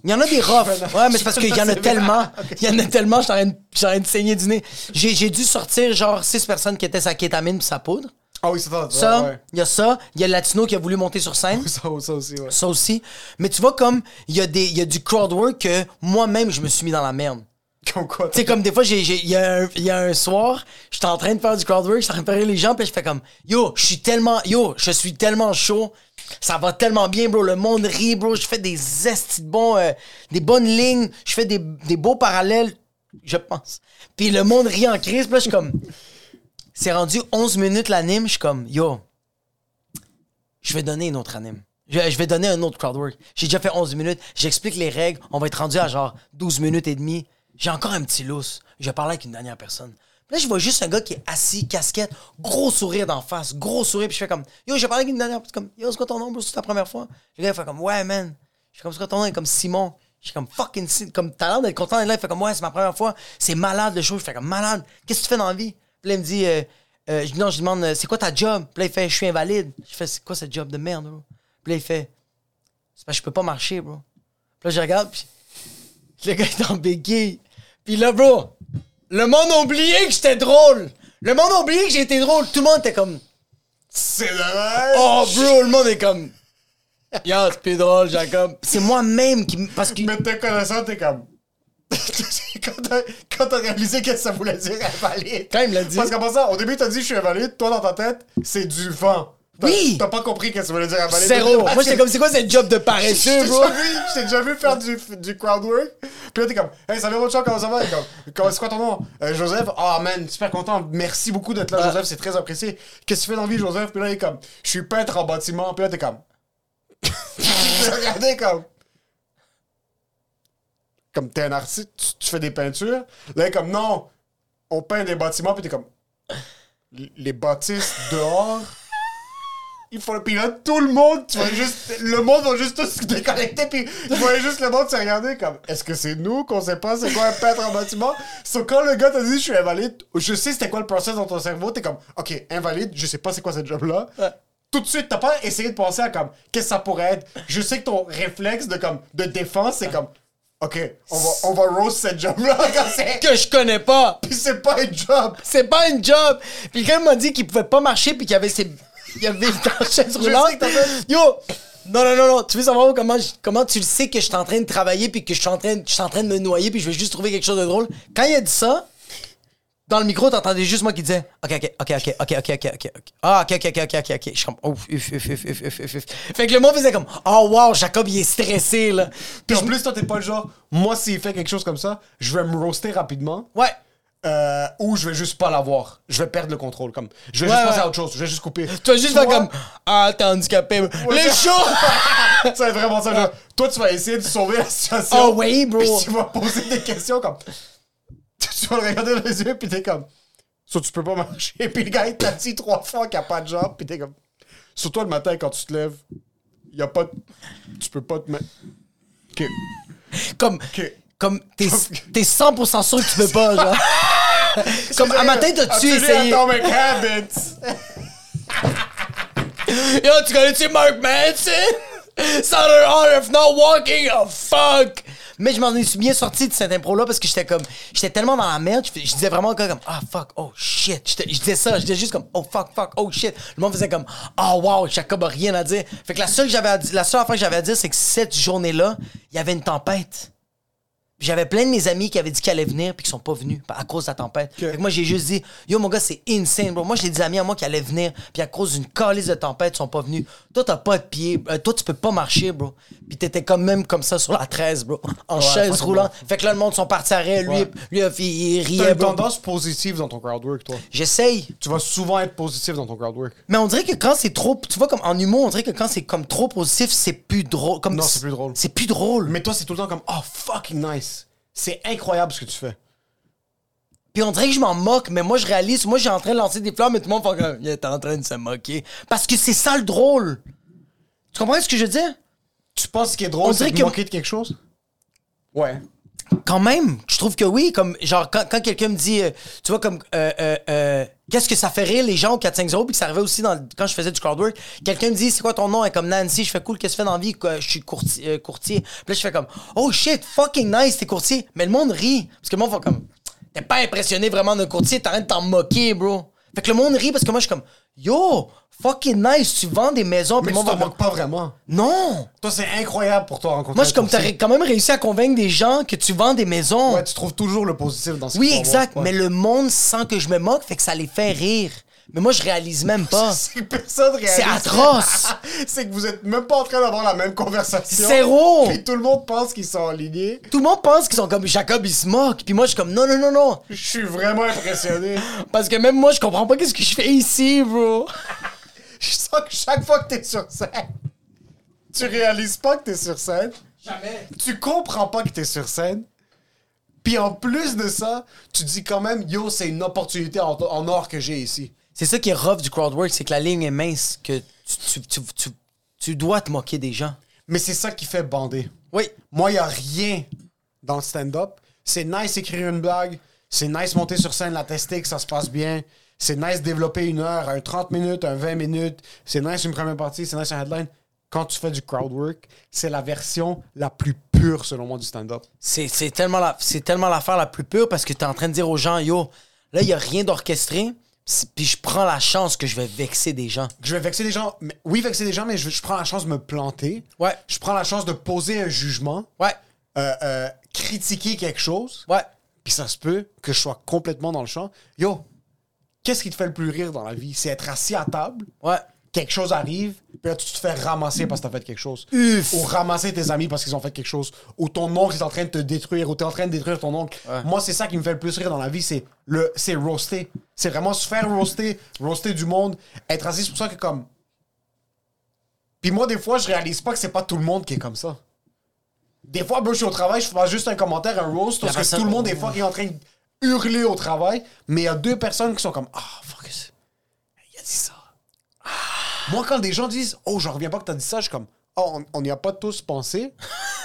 Il y en a des roughs. Ouais, mais c'est parce qu'il y en a tellement. Il y en a tellement, je suis en train de- saigner du nez. J'ai j'ai dû sortir genre six personnes qui étaient sa kétamine pis sa poudre. Ah oui, c'est ça. Ça, ouais. il y a ça. Il y a le Latino qui a voulu monter sur scène. Ça, ça aussi, ouais. Ça aussi. Mais tu vois, comme, il y, a des- il y a du crowd work que moi-même, je me suis mis dans la merde. Comme? Tu sais, comme des fois, il y, a un- soir, j'étais en train de faire du crowd work, j'étais en train de les gens, puis je fais comme, yo, je suis tellement, yo, je suis tellement chaud, ça va tellement bien, bro, le monde rit, bro, je fais des estis de euh, des bonnes lignes, je fais des, des beaux parallèles, je pense. Puis le monde rit en crise, puis là, je suis comme, c'est rendu 11 minutes l'anime, je suis comme, yo, je vais donner une autre anime. Je, je vais donner un autre crowdwork. J'ai déjà fait 11 minutes. J'explique les règles. On va être rendu à genre 12 minutes et demie. J'ai encore un petit lousse. Je parle avec une dernière personne. Là, je vois juste un gars qui est assis, casquette, gros sourire d'en face, gros sourire. Puis je fais comme, yo, je parle avec une dernière. Comme, yo, c'est quoi ton nom, bro? C'est ta première fois? Le gars, il fait comme, ouais, man. Je suis comme, c'est quoi ton nom? Il est comme Simon. Je suis comme, fucking, comme, t'as l'air d'être content d'être là. Il fait comme, ouais, c'est ma première fois. C'est malade le show. Je fais comme, malade. Qu'est-ce que tu fais dans la vie? Puis là, il me dit, euh, euh, je, non, je lui demande, c'est quoi ta job? Puis là, il fait, je suis invalide. Je fais, c'est quoi ce job de merde, bro? Puis là, il fait, c'est parce que je peux pas marcher, bro. Puis là, je regarde, puis le gars est en. Puis là, bro, le monde a oublié que j'étais drôle. Le monde a oublié que j'ai été drôle. Tout le monde était comme, C'est dommage! oh, bro, le monde est comme, yo, c'est plus drôle, Jacob. C'est moi-même qui. Parce que. Mais te connaissant, t'es comme. quand t'as- quand t'as réalisé qu'est-ce que ça voulait dire invalide. Quand il me l'a dit. Parce qu'en passant, au début, t'as dit je suis invalide. Toi, dans ta tête, c'est du vent. Oui. T'as pas compris qu'est-ce que ça voulait dire invalide. Zéro. Moi, j'étais comme, c'est quoi cette job de paresseux, bro? t'ai déjà vu faire du, du crowd work. Puis là, t'es comme, hey, salut, chat, comment ça va? Et comme, comment- c'est quoi ton nom? Euh, Joseph? Ah, man, super content. Merci beaucoup d'être là, Ah. Joseph, c'est très apprécié. Qu'est-ce que tu fais dans la vie, Joseph? Puis là, il est comme, je suis peintre en bâtiment. Puis là, t'es comme, tu regardé comme, comme t'es un artiste, tu, tu fais des peintures? Là, il est comme, non, on peint des bâtiments. Puis t'es comme, les bâtisses dehors. Il faut puis là tout le monde tu vois juste le monde va juste tous se déconnecter puis tu vois juste le monde se regarder comme est-ce que c'est nous qu'on sait pas c'est quoi un peintre en bâtiment? So, quand le gars t'a dit je suis invalide je sais c'était quoi le process dans ton cerveau t'es comme ok invalide je sais pas c'est quoi cette job là Ouais. tout de suite t'as pas essayé de penser à comme qu'est-ce que ça pourrait être? Je sais que ton réflexe de comme de défense c'est comme ok on va on va roast cette job là quand c'est Que je connais pas. puis c'est pas un job C'est pas une job. Puis le gars m'a dit qu'il pouvait pas marcher puis qu'il y avait ses. Il y avait la chaise roulante. Yo! Non, non, non, non. Tu veux savoir comment, je- comment tu le sais que je suis en train de travailler puis que je suis en train, je suis en train de me noyer puis je vais juste trouver quelque chose de drôle? Quand il a dit ça, dans le micro, t'entendais juste moi qui disais OK, OK, OK, OK, OK, OK, OK, OK, OK. Ah, OK, OK, OK, OK, OK, OK. Je suis comme ouf, uf, uf, uf, uf, uf, uf, uf. Fait que le monde faisait comme Oh wow, Jacob, il est stressé, là. puis en plus toi t'es pas le genre moi s'il fait quelque chose comme ça je vais me roaster rapidement Ouais. Euh, ou je vais juste pas l'avoir. Je vais perdre le contrôle. Comme, je vais Ouais, juste passer ouais. à autre chose. Je vais juste couper. Tu vas juste faire comme Ah, t'es handicapé. Les shows! ça va être vraiment ça. genre, toi, tu vas essayer de sauver la situation. Oh oui, bro. Puis tu vas poser des questions comme. tu vas le regarder dans les yeux, puis t'es comme. So, tu peux pas marcher. Puis le gars, il t'a dit trois fois qu'il n'y a pas de jambe, puis t'es comme. Sur toi, le matin, quand tu te lèves, il y a pas de. Tu peux pas te mettre. Ok. Comme, Ok. Comme t'es, t'es 100% sûr que tu peux pas, genre. comme, à matin, t'as-tu essayé? Atomic Habits? Yo, tu connais-tu Mark Manson? Southern Art of Not Walking, oh fuck! Mais je m'en suis bien sorti de cette impro-là parce que j'étais comme. J'étais tellement dans la merde, je, je disais vraiment comme Ah fuck, oh shit. Je disais ça, je disais juste comme Oh fuck, fuck, oh shit. Le monde faisait comme Oh wow, Jacob a rien à dire. Fait que la seule, que j'avais à la seule affaire que j'avais à dire, c'est que cette journée-là, il y avait une tempête. J'avais plein de mes amis qui avaient dit qu'ils allaient venir puis qui sont pas venus à cause de la tempête. Fait que moi j'ai juste dit yo mon gars c'est insane bro. Moi j'ai des amis à moi qui allaient venir puis à cause d'une calice de tempête ils sont pas venus. Toi t'as pas de pied, euh, toi tu peux pas marcher bro. Puis t'étais quand même comme ça sur la 13 bro, en chaise roulante. Fait que là le monde sont partis à rire, lui Ouais. lui il, il T'as riait une bro. tendance positive dans ton crowdwork, toi. J'essaye. Tu vas souvent être positif dans ton crowdwork. Mais on dirait que quand c'est trop, tu vois comme en humour, on dirait que quand c'est comme trop positif, c'est plus drôle. Comme Non, c'est plus drôle. C'est plus drôle. Mais toi, c'est tout le temps comme Oh, fucking nice. C'est incroyable ce que tu fais. Puis on dirait que je m'en moque, mais moi, je réalise, moi, j'ai en train de lancer des fleurs, mais tout le monde fait comme, il est en train de se moquer. Parce que c'est ça le drôle. Tu comprends ce que je veux dire? Tu penses ce qui est drôle, c'est dirait de que- manquer de quelque chose? Ouais. Quand même, je trouve que oui. Comme, genre, quand, quand quelqu'un me dit, euh, tu vois, comme, euh, euh, euh, qu'est-ce que ça fait rire les gens au 4-5-0, puis que ça arrivait aussi quand je faisais du crowdwork. Quelqu'un me dit, c'est quoi ton nom? Et comme Nancy, je fais cool, qu'est-ce que tu fais dans la vie? Je suis courtier. euh, courtier. Puis là, je fais comme, oh shit, fucking nice, t'es courtier. Mais le monde rit. Parce que le monde fait comme, t'es pas impressionné vraiment d'un courtier, t'es en train de t'en moquer, bro. Fait que le monde rit parce que moi, je suis comme, yo, fucking nice, tu vends des maisons, puis Mais le tu monde t'en manques pas vraiment. non! Toi, c'est incroyable pour toi rencontrer Moi, je suis comme, t'as quand même réussi à convaincre des gens que tu vends des maisons. Ouais, tu trouves toujours le positif dans ce Oui, exact. Mais le monde sent que je me moque, fait que ça les fait rire. Mais moi, je réalise même pas. C'est que personne réalise. C'est atroce. c'est que vous êtes même pas en train d'avoir la même conversation. Zéro. Puis tout le monde pense qu'ils sont alignés. Tout le monde pense qu'ils sont comme Jacob, il se moque. Puis moi, je suis comme non, non, non, non. Je suis vraiment impressionné. Parce que même moi, je comprends pas qu'est-ce que je fais ici, bro. Je sens que chaque fois que t'es sur scène, tu réalises pas que t'es sur scène. Jamais. Tu comprends pas que t'es sur scène. Puis en plus de ça, tu dis quand même, yo, c'est une opportunité en, en or que j'ai ici. C'est ça qui est rough du crowdwork, c'est que la ligne est mince, que tu, tu, tu, tu, tu dois te moquer des gens. Mais c'est ça qui fait bander. Oui. Moi, il n'y a rien dans le stand-up. C'est nice écrire une blague. C'est nice monter sur scène, la tester, que ça se passe bien. C'est nice développer une heure, un 30 minutes, un 20 minutes. C'est nice une première partie, c'est nice un headline. Quand tu fais du crowd work, c'est la version la plus pure, selon moi, du stand-up. C'est c'est tellement la- l'affaire la plus pure parce que t'es en train de dire aux gens, yo, là, il y a rien d'orchestré. Puis je prends la chance que je vais vexer des gens. Je vais vexer des gens. Mais, oui, vexer des gens, mais je, je prends la chance de me planter. Ouais. Je prends la chance de poser un jugement, Ouais. euh, euh, critiquer quelque chose. Ouais. Puis ça se peut que je sois complètement dans le champ. Yo, qu'est-ce qui te fait le plus rire dans la vie? C'est être assis à table, Ouais. Quelque chose arrive, puis là, tu te fais ramasser parce que t'as fait quelque chose. Uf. Ou ramasser tes amis parce qu'ils ont fait quelque chose. Ou ton oncle est en train de te détruire, ou t'es en train de détruire ton oncle. Moi, c'est ça qui me fait le plus rire dans la vie, c'est le c'est roaster. C'est vraiment se faire roaster, roaster du monde, être assis. C'est pour ça que comme... Puis moi, des fois, je réalise pas que c'est pas tout le monde qui est comme ça. Des fois, bro, je suis au travail, je fais juste un commentaire, un roast, parce que tout le monde est fucking en train de hurler au travail, mais il y a deux personnes qui sont comme Ah, fuck, il a dit ça. Moi, quand des gens disent Oh, je reviens pas que t'as dit ça, je suis comme Oh, on- n'y a pas tous pensé.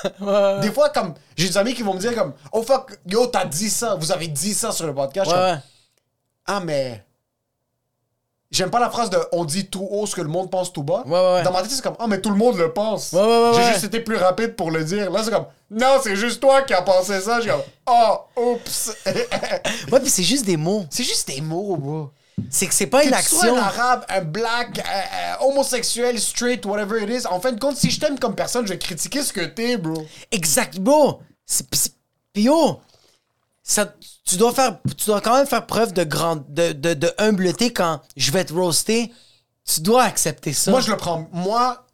Des fois, comme j'ai des amis qui vont me dire comme Oh fuck, yo, t'as dit ça, vous avez dit ça sur le podcast. Je suis Ouais, comme, ouais. Ah, mais. J'aime pas la phrase de on dit tout haut ce que le monde pense tout bas. Ouais, ouais, ouais. Dans ma tête, c'est comme Ah, mais tout le monde le pense. J'ai juste été plus rapide pour le dire. Là, c'est comme Non, c'est juste toi qui as pensé ça. Je suis comme Oh, oups. Ouais, puis c'est juste des mots. c'est juste des mots, bro. C'est que c'est pas une Que tu sois action. un arabe, un black, homosexuel, straight, whatever it is. En fin de compte, si je t'aime comme personne, je vais critiquer ce que t'es, bro. Exact, bro. Pis yo, ça, tu dois faire, tu dois quand même faire preuve de grande, de, de, de humbleté quand je vais te roaster. Tu dois accepter ça. Moi, je le prends. Moi,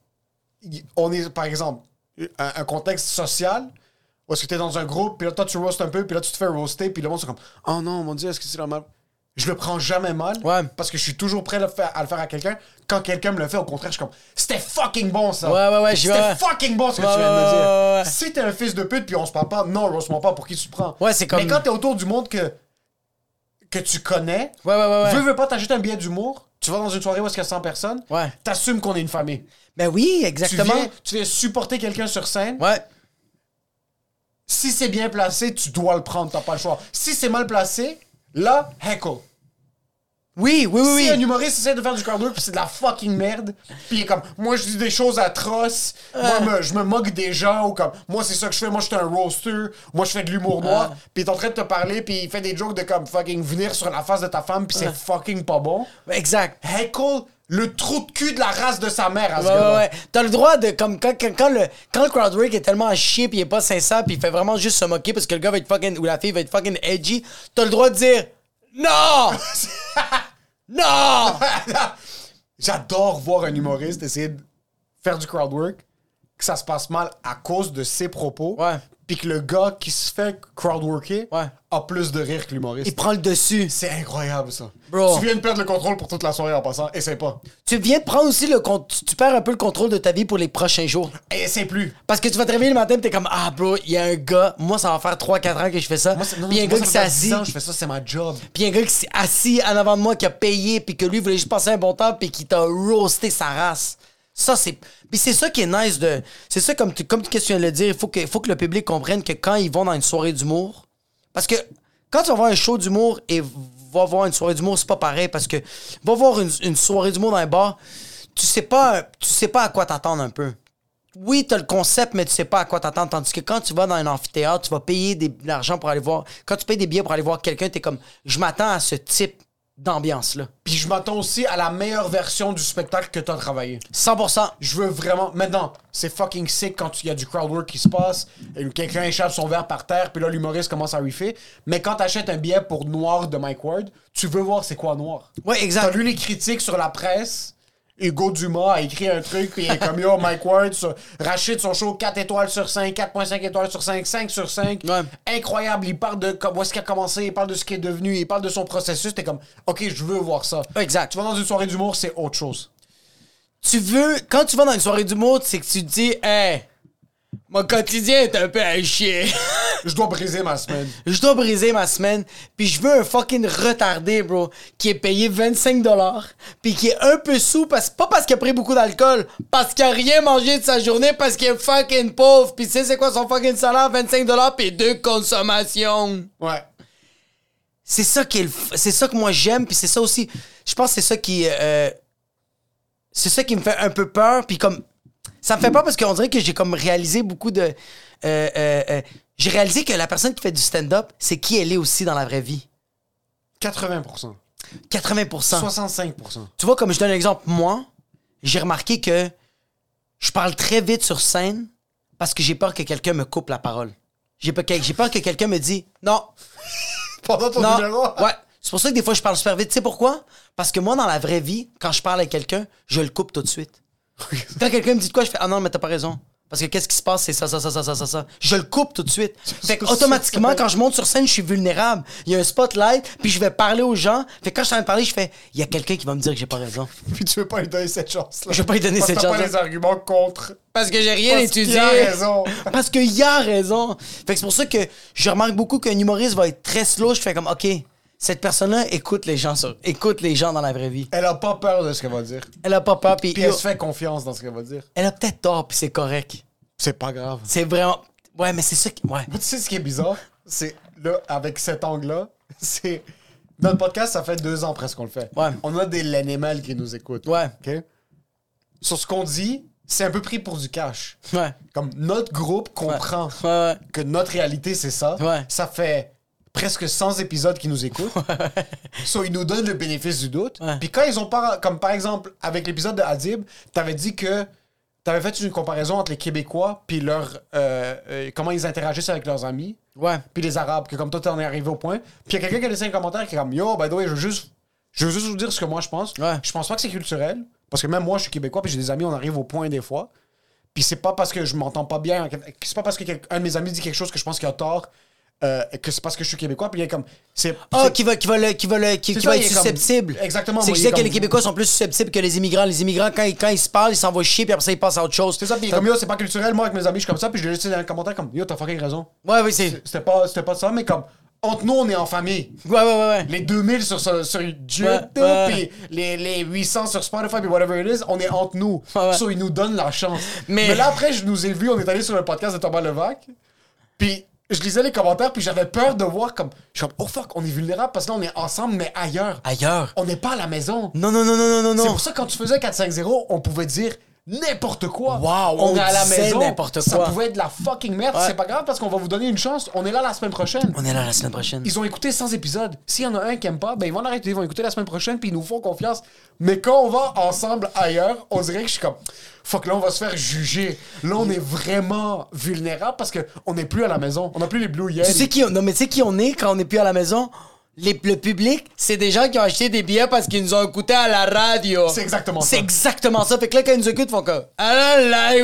on est, par exemple, un, un contexte social où est-ce que t'es dans un groupe, puis là, toi, tu roastes un peu, puis là, tu te fais roaster, puis le monde, c'est comme, oh non, mon Dieu, est-ce que c'est la mal? Je le prends jamais mal, Ouais. parce que je suis toujours prêt à le faire à, le faire à quelqu'un. Quand quelqu'un me le fait, au contraire, je suis comme, c'était fucking bon, ça. Ouais, ouais, ouais, C'était fucking bon, ce que Ouais, tu viens de me dire. ouais, ouais. Si t'es un fils de pute, puis on se parle pas, non, roast-moi pas, pour qui tu te prends? Ouais, c'est comme- Mais quand t'es autour du monde que, que tu connais, Ouais, ouais, ouais, veux, veux pas t'acheter un billet d'humour, tu vas dans une soirée où qu'il y a 100 personnes, Ouais. t'assumes qu'on est une famille. Ben oui, Tu exactement. viens, tu viens supporter quelqu'un sur scène. Ouais. Si c'est bien placé, tu dois le prendre, t'as pas le choix. Si c'est mal placé, là, heckle. Oui, oui, oui, Si un humoriste essaie de faire du crowd work, puis c'est de la fucking merde, puis il est comme, moi je dis des choses atroces, moi me- je me moque des gens, ou comme, moi c'est ça que je fais, moi je suis un roaster, moi je fais de l'humour noir, puis il est en train de te parler, puis il fait des jokes de comme fucking venir sur la face de ta femme, puis c'est fucking pas bon. Exact. Heckle le trou de cul de la race de sa mère à ce Ouais, ouais, ouais. T'as le droit de, comme, quand, quand, quand le, quand le est tellement à chier pis il est pas sincère pis il fait vraiment juste se moquer parce que le gars va être fucking, ou la fille va être fucking edgy, t'as le droit de dire, non! non! J'adore voir un humoriste essayer de faire du crowd work, que ça se passe mal à cause de ses propos. Ouais. Puis que le gars qui se fait crowdworker Ouais. a plus de rire que l'humoriste. Il prend le dessus. C'est incroyable, ça. Bro. Tu viens de perdre le contrôle pour toute la soirée en passant. Essaye pas. Tu viens de prendre aussi le compte. Tu perds un peu le contrôle de ta vie pour les prochains jours. Essaye plus. Parce que tu vas te réveiller le matin et t'es comme Ah, bro, il y a un gars. Moi, ça va faire 3-4 ans que je fais ça. Moi, non, Puis un moi, gars qui s'est 10 assis. ans, je fais ça, c'est ma job. Puis un gars qui s'est assis en avant de moi, qui a payé, puis que lui voulait juste passer un bon temps, puis qui t'a roasté sa race. Ça, c'est. Puis c'est ça qui est nice de. C'est ça, comme tu, comme tu viens de le dire, il faut que, le public comprenne que quand ils vont dans une soirée d'humour. Parce que quand tu vas voir un show d'humour et va voir une soirée d'humour, c'est pas pareil. Parce que va voir une, soirée d'humour dans un bar, tu sais pas, tu sais pas à quoi t'attendre un peu. Oui, t'as le concept, mais tu sais pas à quoi t'attendre. Tandis que quand tu vas dans un amphithéâtre, tu vas payer de l'argent pour aller voir. Quand tu payes des billets pour aller voir quelqu'un, t'es comme, je m'attends à ce type d'ambiance-là. Puis je m'attends aussi à la meilleure version du spectacle que t'as travaillé. 100%. Je veux vraiment. Maintenant, c'est fucking sick quand il y a du crowdwork qui se passe, et quelqu'un échappe son verre par terre, puis là, l'humoriste commence à riffer. Mais quand t'achètes un billet pour Noir de Mike Ward, tu veux voir c'est quoi Noir. Ouais, T'as exact. lu les critiques sur la presse. Hugo Dumas a écrit un truc, puis il est comme yo, Mike Ward, sur, Rachid, son show, 4 étoiles sur 5, 4.5 étoiles sur 5, 5 sur 5. Ouais. Incroyable, il parle de comme, où est-ce qu'il a commencé, il parle de ce qu'il est devenu, il parle de son processus. T'es comme, ok, je veux voir ça. Exact. Tu vas dans une soirée d'humour, c'est autre chose. Tu veux, quand tu vas dans une soirée d'humour, c'est que tu te dis, hey, mon quotidien est un peu à chier. Je dois briser ma semaine. je dois briser ma semaine, puis je veux un fucking retardé, bro, qui est payé 25 dollars, puis qui est un peu sous, parce, pas parce qu'il a pris beaucoup d'alcool, parce qu'il a rien mangé de sa journée, parce qu'il est fucking pauvre, puis tu sais c'est quoi son fucking salaire, 25 dollars, puis deux consommations. Ouais. C'est ça qui est le f- c'est ça que moi j'aime puis c'est ça aussi je pense que c'est ça qui euh, c'est ça qui me fait un peu peur puis comme ça me fait peur parce qu'on dirait que j'ai comme réalisé beaucoup de euh, euh, euh, j'ai réalisé que la personne qui fait du stand-up c'est qui elle est aussi dans la vraie vie 80%. 80% 65%. tu vois comme je donne un exemple moi j'ai remarqué que je parle très vite sur scène parce que j'ai peur que quelqu'un me coupe la parole j'ai peur que, j'ai peur que quelqu'un me dise non Pendant ton non. numéro? Ouais. C'est pour ça que des fois, je parle super vite. Tu sais pourquoi? Parce que moi, dans la vraie vie, quand je parle avec quelqu'un, je le coupe tout de suite. Quand quelqu'un me dit de quoi, je fais Ah non, mais t'as pas raison. Parce que qu'est-ce qui se passe, c'est ça, ça, ça, ça, ça, ça. Je le coupe tout de suite. Fait que automatiquement, quand je monte sur scène, je suis vulnérable. Il y a un spotlight, puis je vais parler aux gens. Fait que quand je suis en train de parler, je fais Il y a quelqu'un qui va me dire que j'ai pas raison. Puis tu veux pas lui donner cette chance-là. Je veux pas lui donner Parce cette t'as chance-là. pas les arguments contre. Parce que j'ai rien Parce étudié. qu'il a raison. Parce qu'il y a raison. Fait que c'est pour ça que je remarque beaucoup qu'un humoriste va être très slow. Je fais comme, OK, cette personne-là écoute les gens sur, écoute les gens dans la vraie vie. Elle a pas peur de ce qu'elle va dire. Elle a pas peur, puis elle se fait confiance dans ce qu'elle va dire. elle a peut-être tort, puis c'est correct. C'est pas grave. C'est vraiment. Ouais, mais c'est ça qui. Ouais. Tu sais ce qui est bizarre? C'est là, avec cet angle-là, c'est. Notre podcast, ça fait deux ans presque qu'on le fait. Ouais. On a des l'animal qui nous écoutent. Ouais. OK? Sur ce qu'on dit, c'est un peu pris pour du cash. Ouais. Comme notre groupe comprend Ouais, ouais. que notre réalité, c'est ça. Ouais. Ça fait presque 100 épisodes qui nous écoutent. so, ils nous donnent le bénéfice du doute. Ouais. Puis quand ils ont pas... Comme par exemple, avec l'épisode de Adib, t'avais dit que t'avais fait une comparaison entre les Québécois puis leur... euh, euh, comment ils interagissent avec leurs amis. Ouais. Puis les Arabes, que comme toi, t'en es arrivé au point. Puis il y a quelqu'un qui a laissé un commentaire qui est comme Yo, by the way, je veux juste, je veux juste vous dire ce que moi je pense. Ouais. Je pense pas que c'est culturel. Parce que même moi, je suis québécois, puis j'ai des amis, on arrive au point des fois. Puis c'est pas parce que je m'entends pas bien, c'est pas parce que un de mes amis dit quelque chose que je pense qu'il a tort, euh, que c'est parce que je suis québécois, puis il est comme. C'est. Ah, c'est- qui va, qui va, le, qui va, le, qui, C'est qui ça, va être comme- susceptible. Exactement, C'est que je sais est que les comme- Québécois sont plus susceptibles que les immigrants. Les immigrants, quand, ils- quand ils se parlent, ils s'envoient chier, puis après ça, ils passent à autre chose. C'est ça, puis comme Yo, c'est pas culturel. Moi, avec mes amis, je suis comme ça, puis je l'ai laissé dans un commentaire comme Yo, t'as fucking raison. Ouais, oui, c'est. C'était pas, c'était pas ça, mais comme. Entre nous, on est en famille. Ouais, ouais, ouais, les 2000 sur, sur, sur YouTube, Ouais, ouais. puis les, les 800 sur Spotify, puis whatever it is, on est entre nous. Ouais. So, ils nous donnent la chance. Mais- Mais... là, après, je nous ai vus, on est allé sur le podcast de Thomas Levac, puis je lisais les commentaires, puis j'avais peur de voir comme... Je suis comme, oh fuck, on est vulnérable, parce que là, on est ensemble, mais ailleurs. Ailleurs. On n'est pas à la maison. Non, non, non, non, non, non, C'est pour ça que quand tu faisais 4-5-0, on pouvait dire n'importe quoi. Wow, on, on est à la maison. n'importe Ça quoi. pouvait être de la fucking merde. Ouais. C'est pas grave parce qu'on va vous donner une chance. On est là la semaine prochaine. On est là la semaine prochaine. Ils ont écouté 100 épisodes. S'il y en a un qui aime pas, ben ils vont l'arrêter, ils vont écouter la semaine prochaine, puis ils nous font confiance. Mais quand on va ensemble ailleurs, on dirait que je suis comme, fuck, là on va se faire juger. Là on est vraiment vulnérable parce que on n'est plus à la maison. On n'a plus les Blue Yeti. Tu sais qui on... Non, mais tu sais qui on est quand on n'est plus à la maison? Les- le public, c'est des gens qui ont acheté des billets parce qu'ils nous ont écoutés à la radio. C'est exactement ça. C'est exactement ça. Fait que là, quand ils nous écoutent, ils font comme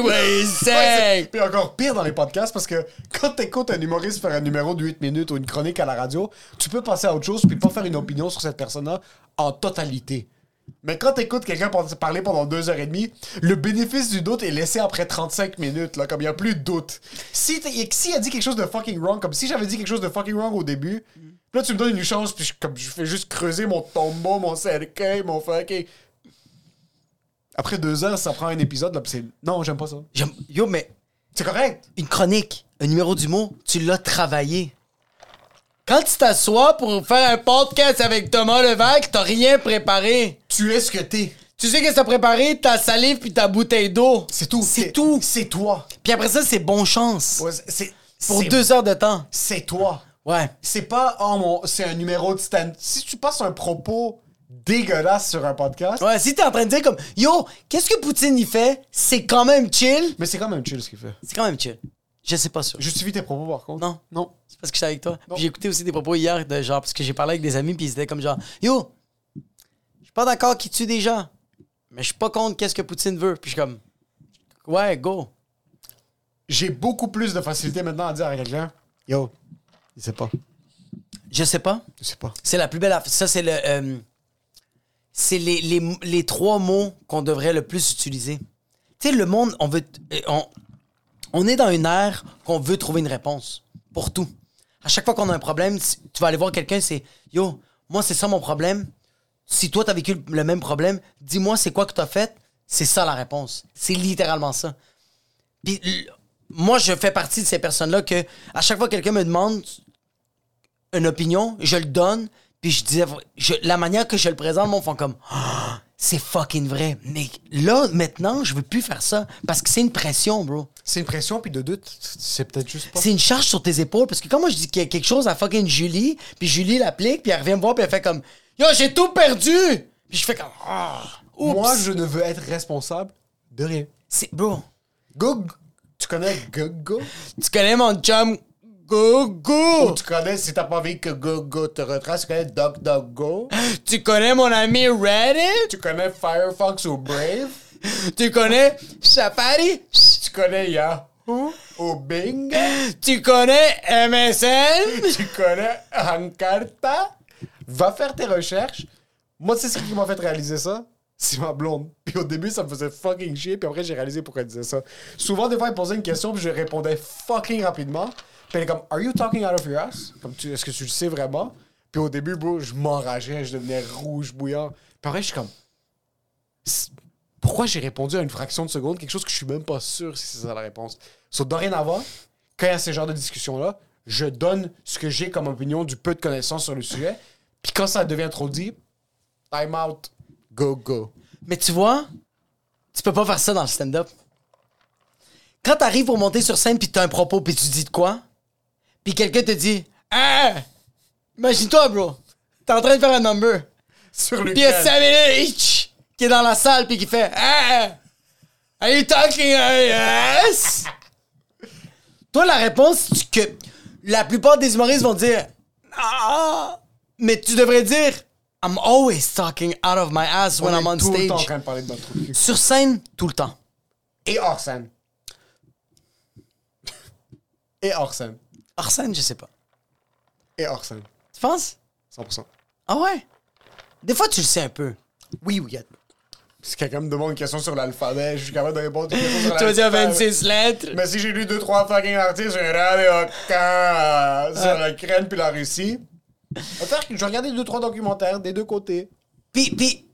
he's Ouais. Puis encore pire dans les podcasts parce que quand t'écoutes un humoriste faire un numéro de 8 minutes ou une chronique à la radio, tu peux passer à autre chose puis pas faire une opinion sur cette personne-là en totalité. Mais quand t'écoutes quelqu'un par- parler pendant deux heures et demie, le bénéfice du doute est laissé après 35 minutes, là, comme il y a plus de doute. Si s'il a dit quelque chose de fucking wrong, comme si j'avais dit quelque chose de fucking wrong au début, là tu me donnes une chance puis je, comme je fais juste creuser mon tombeau, mon cercueil, mon fucking... Après deux heures, ça prend un épisode, là, pis c'est... Non, j'aime pas ça. Yo, mais C'est correct. une chronique, un numéro d'humour, tu l'as travaillé. Quand tu t'assois pour faire un podcast avec Thomas Levac, t'as rien préparé. Tu es ce que t'es. Tu sais qu'est-ce que t'as préparé? Ta salive puis ta bouteille d'eau. C'est tout. C'est tout. C'est toi. Puis après ça, c'est bon chance. Ouais, c'est Pour deux heures de temps. C'est toi. Ouais. C'est pas oh mon c'est un numéro de stand. Si tu passes un propos dégueulasse sur un podcast, Ouais, si t'es en train de dire comme Yo, qu'est-ce que Poutine y fait? C'est quand même chill. mais c'est quand même chill ce qu'il fait. C'est quand même chill. Je sais pas ça. Justifie tes propos par contre. Non. Non. C'est parce que j'étais avec toi. J'ai écouté aussi des propos hier de genre, parce que j'ai parlé avec des amis, puis ils étaient comme genre, yo, je suis pas d'accord qu'il tue des gens, mais je suis pas contre qu'est-ce que Poutine veut. Puis je suis comme, ouais, go. J'ai beaucoup plus de facilité maintenant à dire à quelqu'un Yo, il sait pas. Je sais pas. Je sais pas. C'est la plus belle affaire. Ça, c'est le. euh, c'est les, les, les trois mots qu'on devrait le plus utiliser. Tu sais, le monde, on veut. euh, On, on est dans une ère qu'on veut trouver une réponse pour tout. À chaque fois qu'on a un problème, tu vas aller voir quelqu'un, c'est Yo, moi, c'est ça mon problème. Si toi, t'as vécu le- même problème, dis-moi, c'est quoi que t'as fait. C'est ça la réponse. C'est littéralement ça. Puis, moi, je fais partie de ces personnes-là que, à chaque fois que quelqu'un me demande une opinion, je le donne, puis je disais, je- la manière que je le présente, mon font comme, Ah, c'est fucking vrai. Mais là, maintenant, je veux plus faire ça parce que c'est une pression, bro. C'est une pression puis de doute, c'est peut-être juste pas. C'est une charge sur tes épaules parce que quand moi je dis qu'il y a quelque chose à fucking Julie, puis Julie l'applique, puis elle revient me voir, puis elle fait comme, yo, j'ai tout perdu! Puis je fais comme, ah. Moi, je ne veux être responsable de rien. C'est, bro, Go, tu connais Gogo tu connais mon chum Go Ou Go! tu connais, si t'as pas envie que Gogo te retrace, tu connais DuckDuckGo Tu connais mon ami Reddit? Tu connais Firefox ou Brave? Tu connais Safari? Tu connais Yahoo ou Bing? Tu connais MSN? Tu connais Encarta Va faire tes recherches. Moi, tu sais ce qui m'a fait réaliser ça? C'est ma blonde. Puis au début, ça me faisait fucking chier. Puis après, j'ai réalisé pourquoi elle disait ça. Souvent, des fois, elle posait une question, puis je répondais fucking rapidement. Puis elle est comme, Are you talking out of your ass? Comme, est-ce que tu le sais vraiment? Puis au début, bro, je m'enrageais, je devenais rouge, bouillant. Puis après, je suis comme, pourquoi j'ai répondu à une fraction de seconde? Quelque chose que je suis même pas sûr si c'est ça la réponse? So, dorénavant, quand il y a ce genre de discussion-là, je donne ce que j'ai comme opinion du peu de connaissances sur le sujet. Puis quand ça devient trop dit, time out, go, go. Mais tu vois, tu peux pas faire ça dans le stand-up. Quand t'arrives pour monter sur scène puis t'as un propos puis tu dis de quoi, puis quelqu'un te dit Ah! Imagine-toi, bro. T'es en train de faire un number. Sur le Puis il y a Samuel H qui est dans la salle puis qui fait Ah! Are you talking us? Toi, la réponse c'est que la plupart des humoristes vont dire Ah! Mais tu devrais dire I'm always talking out of my ass when I'm on tout le temps en stage. train de parler de notre cul. Sur scène, tout le temps. Et hors scène. Et hors scène. Hors scène, je sais pas. Et hors scène. Tu penses? 100%. Ah ouais? Des fois, tu le sais un peu. Oui, oui. Si quelqu'un me demande une question sur l'alphabet, je suis capable de répondre une question sur Tu vas dire l'alphabet. 26 lettres. Mais si j'ai lu deux, trois fucking articles sur Radio Can euh, sur l'Ukraine puis la Russie, faire que je regarder deux, trois documentaires des deux côtés. Puis, puis,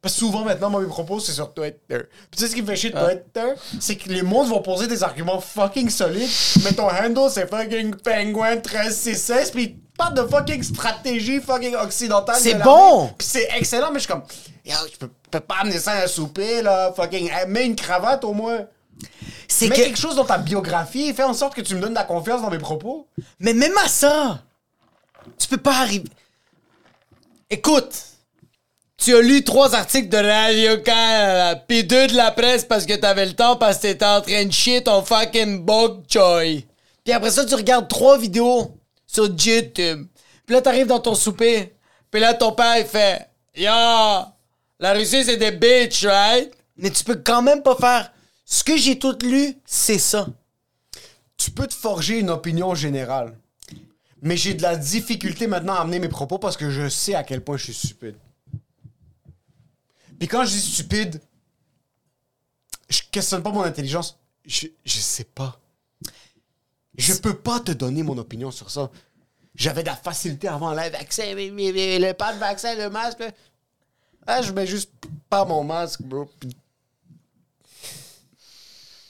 Parce que souvent, maintenant, moi, mes propos, c'est sur Twitter. Puis tu sais ce qui me fait chier de Twitter? C'est que les mondes vont poser des arguments fucking solides, mais ton handle, c'est fucking penguin 1366, puis parlent de fucking stratégie fucking occidentale. C'est bon! Puis c'est excellent, mais je suis comme, yo, je peux, peux pas amener ça à un souper, là, fucking, mets une cravate au moins. c'est que. quelque chose dans ta biographie et fais en sorte que tu me donnes de la confiance dans mes propos. Mais même à ça, tu peux pas arriver. Écoute, tu as lu trois articles de Radio Can, puis deux de la presse parce que t'avais le temps parce que t'étais en train de chier ton fucking bok choy. Puis après ça, tu regardes trois vidéos sur YouTube. Puis là, t'arrives dans ton souper. Puis là, ton père, il fait Yo, la Russie, c'est des bitches, right? Mais tu peux quand même pas faire. Ce que j'ai tout lu, c'est ça. Tu peux te forger une opinion générale. Mais j'ai de la difficulté maintenant à amener mes propos parce que je sais à quel point je suis stupide. Puis quand je dis stupide, je questionne pas mon intelligence. Je, je sais pas. Je peux pas te donner mon opinion sur ça. J'avais de la facilité avant le vaccin, le pas de vaccin, le masque. Ah, je mets juste pas mon masque, bro.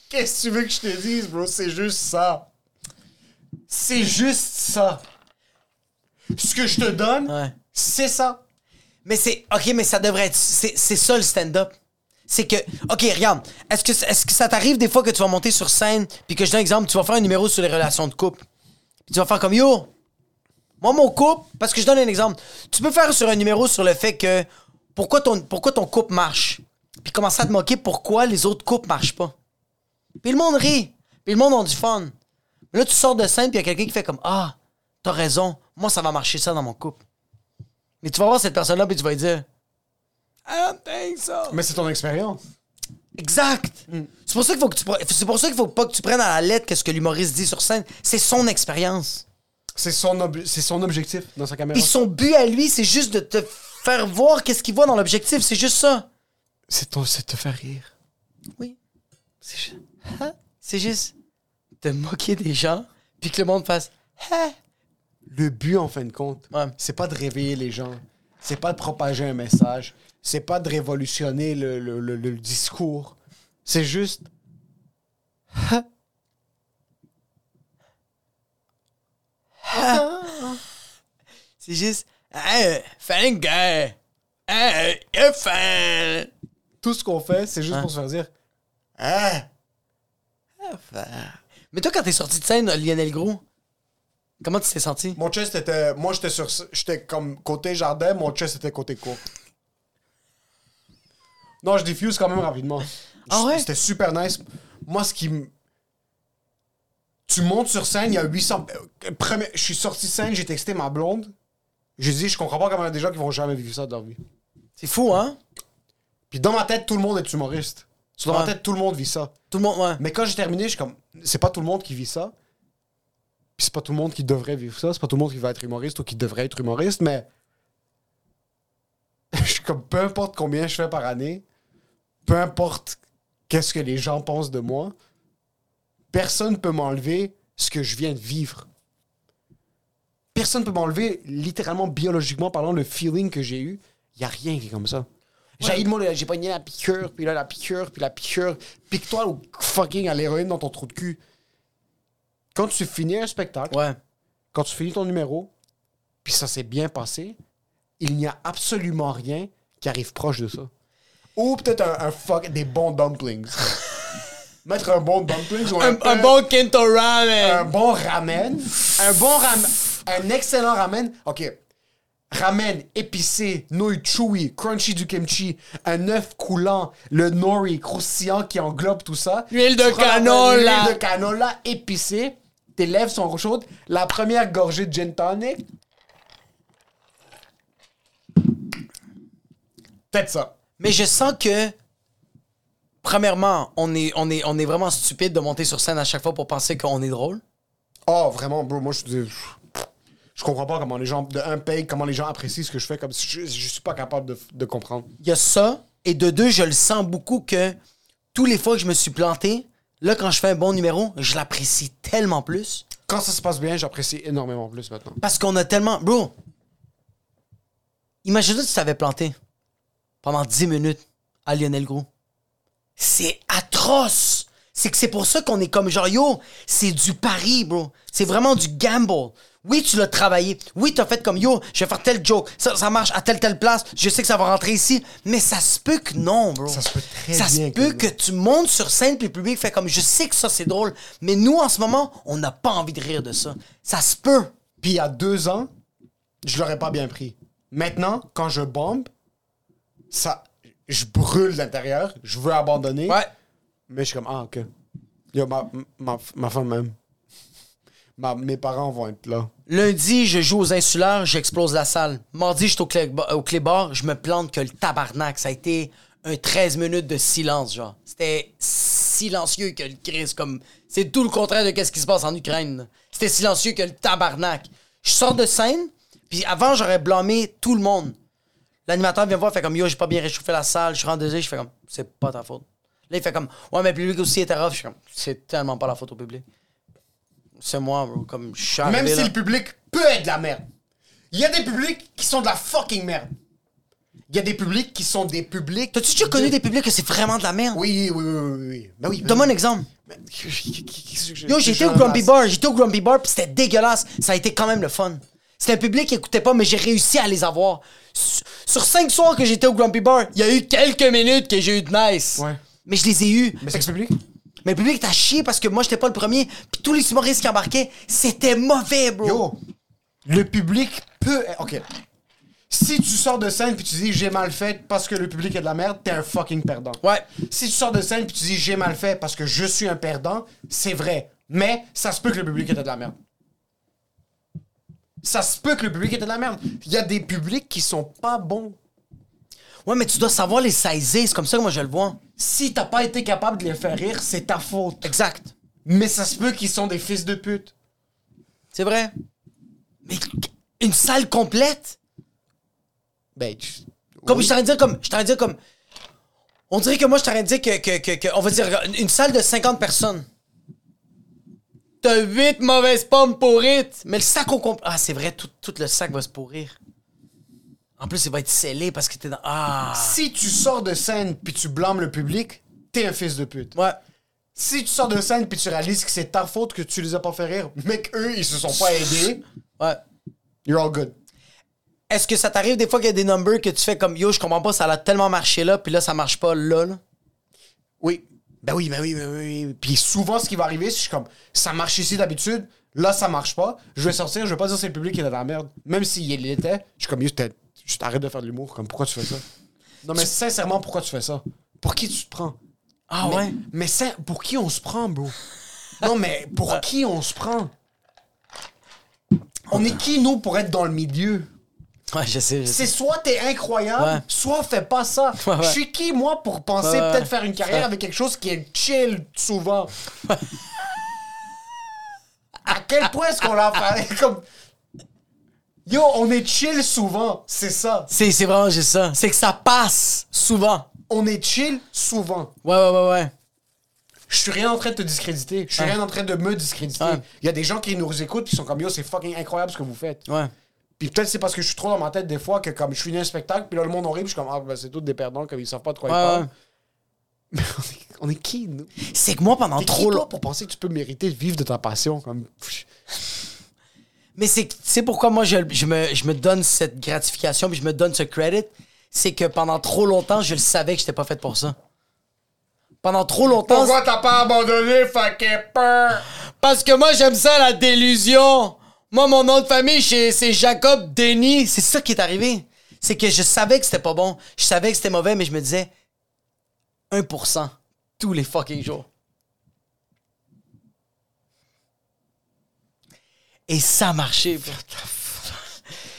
Qu'est-ce que tu veux que je te dise, bro? C'est juste ça. C'est juste ça. Ce que je te donne, Ouais. c'est ça. Mais c'est. OK, mais ça devrait être. C'est c'est ça le stand-up. C'est que. OK, regarde. Est-ce que, est que ça t'arrive des fois que tu vas monter sur scène, puis que je donne un exemple, tu vas faire un numéro sur les relations de couple. Puis tu vas faire comme Yo, moi, mon couple, parce que je donne un exemple. Tu peux faire sur un numéro sur le fait que. Pourquoi ton, pourquoi ton couple marche? Puis commencer à te moquer pourquoi les autres couples marchent pas? Puis le monde rit. Puis le monde a du fun. Là, tu sors de scène, puis il y a quelqu'un qui fait comme Ah, t'as raison. Moi, ça va marcher ça dans mon couple. Mais tu vas voir cette personne-là, puis tu vas lui dire I don't think so. Mais c'est ton expérience. Exact. C'est pour ça qu'il faut que tu c'est pour ça qu'il faut pas que tu prennes à la lettre qu'est-ce que l'humoriste dit sur scène. C'est son expérience. C'est son, ob- c'est son objectif dans sa caméra. Et son but à lui, c'est juste de te faire voir qu'est-ce qu'il voit dans l'objectif. C'est juste ça. C'est ton- c'est te faire rire. Oui. C'est juste, Hein? c'est juste te moquer des gens, puis que le monde fasse Hein? Le but, en fin de compte, Ouais. c'est pas de réveiller les gens. C'est pas de propager un message. C'est pas de révolutionner le, le- le- le discours. C'est juste. C'est juste Hey, fan guy. Hey, you're fan. Tout ce qu'on fait, c'est juste pour se faire dire. Ah! Mais toi, quand t'es sorti de scène, Lionel Gros, comment tu t'es senti? Mon chest était. Moi, j'étais sur. J'étais comme côté jardin, mon chest était côté court. Non, je diffuse quand même rapidement. Ah ouais? C'était super nice. Moi, ce qui me. Tu montes sur scène, il y a 800. euh, premier- Je suis sorti de scène, j'ai texté ma blonde. J'ai dit, je comprends pas comment il y a des gens qui vont jamais vivre ça de leur vie. C'est fou, hein? Puis dans ma tête, tout le monde est humoriste. Dans Ouais. ma tête, tout le monde vit ça. Tout le monde, ouais. Mais quand j'ai terminé, je suis comme, c'est pas tout le monde qui vit ça. Puis c'est pas tout le monde qui devrait vivre ça. C'est pas tout le monde qui va être humoriste ou qui devrait être humoriste, mais. je suis comme, peu importe combien je fais par année, peu importe qu'est-ce que les gens pensent de moi, personne peut m'enlever ce que je viens de vivre. Personne peut m'enlever, littéralement, biologiquement parlant, le feeling que j'ai eu. Il y a rien qui est comme ça. J'ai eu le mot, j'ai pogné la piqûre, puis là, la piqûre, puis la piqûre. Pique-toi au fucking à l'héroïne dans ton trou de cul. Quand tu finis un spectacle, Ouais. quand tu finis ton numéro, puis ça s'est bien passé, il n'y a absolument rien qui arrive proche de ça. Ou peut-être un, un fuck, des bons dumplings. Mettre un bon dumplings ou un, Un, un bon Kento Ramen. un bon ramen. Un bon ramen. Un excellent ramen. OK. Ramen épicé, nouilles chewy, crunchy du kimchi, un œuf coulant, le nori croustillant qui englobe tout ça. L'huile de canola. L'huile de canola épicée. Tes lèvres sont chaudes. La première gorgée de gin tonic. Peut-être ça. Mais je sens que, premièrement, on est, on, est, on est vraiment stupide de monter sur scène à chaque fois pour penser qu'on est drôle. Oh, vraiment, bro, moi, je dis... Je comprends pas comment les gens, de un paye, comment les gens apprécient ce que je fais, comme si je, je suis pas capable de, de comprendre. Il y a ça. Et de deux, je le sens beaucoup que tous les fois que je me suis planté, là, quand je fais un bon numéro, je l'apprécie tellement plus. Quand ça se passe bien, j'apprécie énormément plus maintenant. Parce qu'on a tellement. Bro, imagine-toi si tu t'avais planté pendant 10 minutes à Lionel Gros. C'est atroce! C'est que c'est pour ça qu'on est comme genre, yo, c'est du pari, bro. C'est vraiment du gamble. Oui, tu l'as travaillé. Oui, t'as fait comme, yo, je vais faire tel joke. Ça, ça marche à telle, telle place. Je sais que ça va rentrer ici. Mais ça se peut que non, bro. Ça se peut très Ça se bien peut que tu montes sur scène puis le public fait comme, je sais que ça, c'est drôle. Mais nous, en ce moment, on n'a pas envie de rire de ça. Ça se peut. Puis il y a deux ans, je l'aurais pas bien pris. Maintenant, quand je bombe, ça, je brûle l'intérieur, je veux abandonner, Ouais. Mais je suis comme, ah, ok. Yo, ma, femme même. mes parents vont être là. Lundi, je joue aux insulaires, j'explose la salle. Mardi, je suis au, clé au je me plante que le tabarnak. Ça a été un 13 minutes de silence, genre. C'était silencieux que le Chris, comme. C'est tout le contraire de ce qui se passe en Ukraine. C'était silencieux que le tabarnak. Je sors de scène, puis avant, j'aurais blâmé tout le monde. L'animateur vient me voir, fait comme yo, j'ai pas bien réchauffé la salle, je rentre désolé, je fais comme c'est pas ta faute. Là, il fait comme ouais, mais le public aussi était rough. Je suis comme c'est tellement pas la faute au public. C'est moi, bro. Comme je suis Même arrivé si là. le public peut être de la merde. Il y a des publics qui sont de la fucking merde. Il y a des publics qui sont des publics. T'as-tu déjà connu des publics que c'est vraiment de la merde? Oui, oui, oui, oui, oui. Ben oui. ben Donne-moi un exemple. Mais- Qu'est-ce que je- Yo, j'étais je- au Grumpy Bar, j'étais au Grumpy Bar, pis c'était dégueulasse. Ça a été quand même le fun. C'était un public qui écoutait pas, mais j'ai réussi à les avoir. Sur sur cinq soirs que j'étais au Grumpy Bar, il y a eu quelques minutes que j'ai eu de nice. Ouais. Mais je les ai eus. Mais c'est que ce public? Mais le public t'a chié parce que moi, j'étais pas le premier. Puis tous les humoristes qui embarquaient, c'était mauvais, bro. Yo, le public peut. Ok. Si tu sors de scène puis tu dis j'ai mal fait parce que le public est de la merde, t'es un fucking perdant. Ouais. Si tu sors de scène puis tu dis j'ai mal fait parce que je suis un perdant, c'est vrai. Mais ça se peut que le public était de la merde. Ça se peut que le public était de la merde. Il y a des publics qui sont pas bons. Ouais, mais tu dois savoir les saisir. C'est comme ça que moi, je le vois. Si t'as pas été capable de les faire rire, c'est ta faute. Exact. Mais ça se peut qu'ils sont des fils de pute. C'est vrai. Mais une salle complète? Ben, tu- Comme oui. je t'aurais dire comme. Je t'aurais dire comme. On dirait que moi, je t'aurais dit que, que, que, que- On va dire une- une salle de 50 personnes. T'as 8 mauvaises pommes pourrites. Mais le sac au complet. Ah, c'est vrai, tout, tout le sac va se pourrir. En plus, il va être scellé parce que t'es dans. Ah. Si tu sors de scène puis tu blâmes le public, t'es un fils de pute. Ouais. Si tu sors de scène puis tu réalises que c'est ta faute que tu les as pas fait rire, mais qu'eux, ils se sont pas aidés, Ouais. you're all good. Est-ce que ça t'arrive des fois qu'il y a des numbers que tu fais comme yo, je comprends pas, ça a tellement marché là, puis là, ça marche pas là, là? Oui. Ben oui, ben oui, ben oui. oui. Puis souvent, ce qui va arriver, c'est que je suis comme, ça marche ici d'habitude, là, ça marche pas. Je vais sortir, je vais pas dire c'est le public qui est de la merde. Même s'il l'était, je suis comme, yo, t'es- je t'arrête de faire de l'humour. Comme, pourquoi tu fais ça? Non, mais sincèrement, pourquoi tu fais ça? Pour qui tu te prends? Ah mais, ouais? Mais pour qui on se prend, bro? non, mais pour qui on se prend? On est qui, nous, pour être dans le milieu? Ouais, je sais. C'est soit t'es incroyable, Ouais. soit fais pas ça. Ouais, ouais. Je suis qui, moi, pour penser peut-être faire une carrière avec quelque chose qui est chill souvent? à quel point est-ce qu'on l'a fait? Comme... Yo, on est chill souvent, c'est ça. C'est c'est vraiment juste ça. C'est que ça passe souvent. On est chill souvent. Ouais, ouais, ouais, ouais. Je suis rien en train de te discréditer. Je suis Ouais. rien en train de me discréditer. Ouais. Il y a des gens qui nous écoutent qui sont comme yo, c'est fucking incroyable ce que vous faites. Ouais. Puis peut-être c'est parce que je suis trop dans ma tête des fois que comme je finis un spectacle, puis là le monde horrible, je suis comme ah ben, c'est tous des perdants comme ils savent pas de quoi Ouais, ils parlent. ouais. Mais on est, on est qui nous? C'est que moi, pendant T'es qui, trop toi, longtemps. pour penser que tu peux mériter de vivre de ta passion comme? pff, Mais c'est pourquoi moi je, je me, je me donne cette gratification puis je me donne ce credit, c'est que pendant trop longtemps, je le savais que j'étais pas fait pour ça. Pendant trop longtemps, Pourquoi t'as pas abandonné fucking peur? Parce que moi j'aime ça la délusion. Moi mon nom de famille c'est c'est Jacob Denis, c'est ça qui est arrivé. C'est que je savais que c'était pas bon, je savais que c'était mauvais mais je me disais 1% tous les fucking jours. Et ça marchait, bro.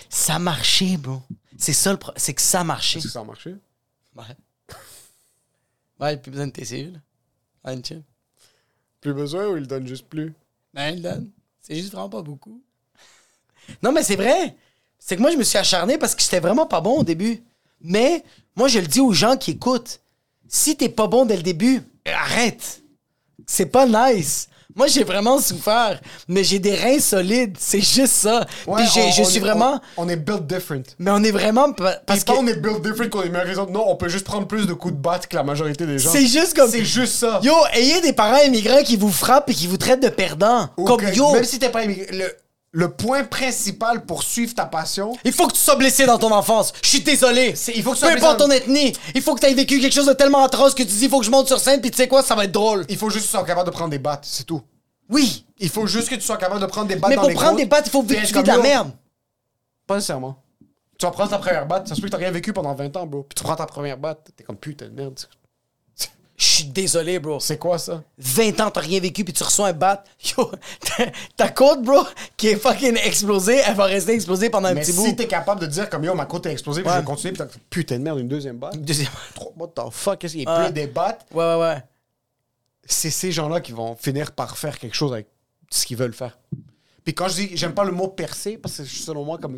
Ça marchait, bro. C'est ça le pro- c'est que ça marchait. Est-ce que ça a marché? Ouais. Ouais, plus besoin de TCU, là. Ouais, chill. Plus besoin ou il donne juste plus? Ben, il donne. C'est juste vraiment pas beaucoup. Non, mais c'est vrai. C'est que moi, je me suis acharné parce que j'étais vraiment pas bon au début. Mais moi, je le dis aux gens qui écoutent. Si t'es pas bon dès le début, arrête. C'est pas nice. Moi, j'ai vraiment souffert, mais j'ai des reins solides. C'est juste ça. Puis j'ai- on- je on suis est- vraiment. On, on est built different. Mais on est vraiment. pa- Parce que. on est built different qu'on est autres. Non, on peut juste prendre plus de coups de batte que la majorité des gens. C'est juste comme. C'est juste ça. Yo, ayez des parents immigrants qui vous frappent et qui vous traitent de perdants. Ou Comme yo. Même si t'es pas immigré, le, le point principal pour suivre ta passion, Il faut que tu sois blessé dans ton enfance. Je suis désolé. C'est- il faut que tu Peu importe ton ethnie. Il faut que tu aies vécu quelque chose de tellement atroce que tu dis il faut que je monte sur scène puis tu sais quoi, ça va être drôle. il faut juste que tu sois capable de prendre des battes, c'est tout. Oui. Il faut juste que tu sois capable de prendre des battes Mais dans pour les prendre côtes, des battes, il faut vis de la merde. Pas nécessairement. Tu vas prendre ta première batte, ça se peut que t'as rien vécu pendant 20 ans, bro. Puis tu prends ta première batte, t'es comme putain de merde. Je suis désolé, bro. C'est quoi ça? 20 ans, t'as rien vécu, puis tu reçois un bat. Yo, ta- côte, bro, qui est fucking explosée, elle va rester explosée pendant un Mais petit si bout. t'es capable de dire comme yo, ma côte est explosée, puis Ouais. je vais continuer, puis t'as putain de merde, une deuxième batte. Deuxième- Trop- What the fuck? Qu'est-ce qu'il Ouais. pleut des battes? Ouais, ouais, ouais. C'est ces gens-là qui vont finir par faire quelque chose avec ce qu'ils veulent faire. Puis quand je dis, j'aime pas le mot percer, parce que selon moi, comme.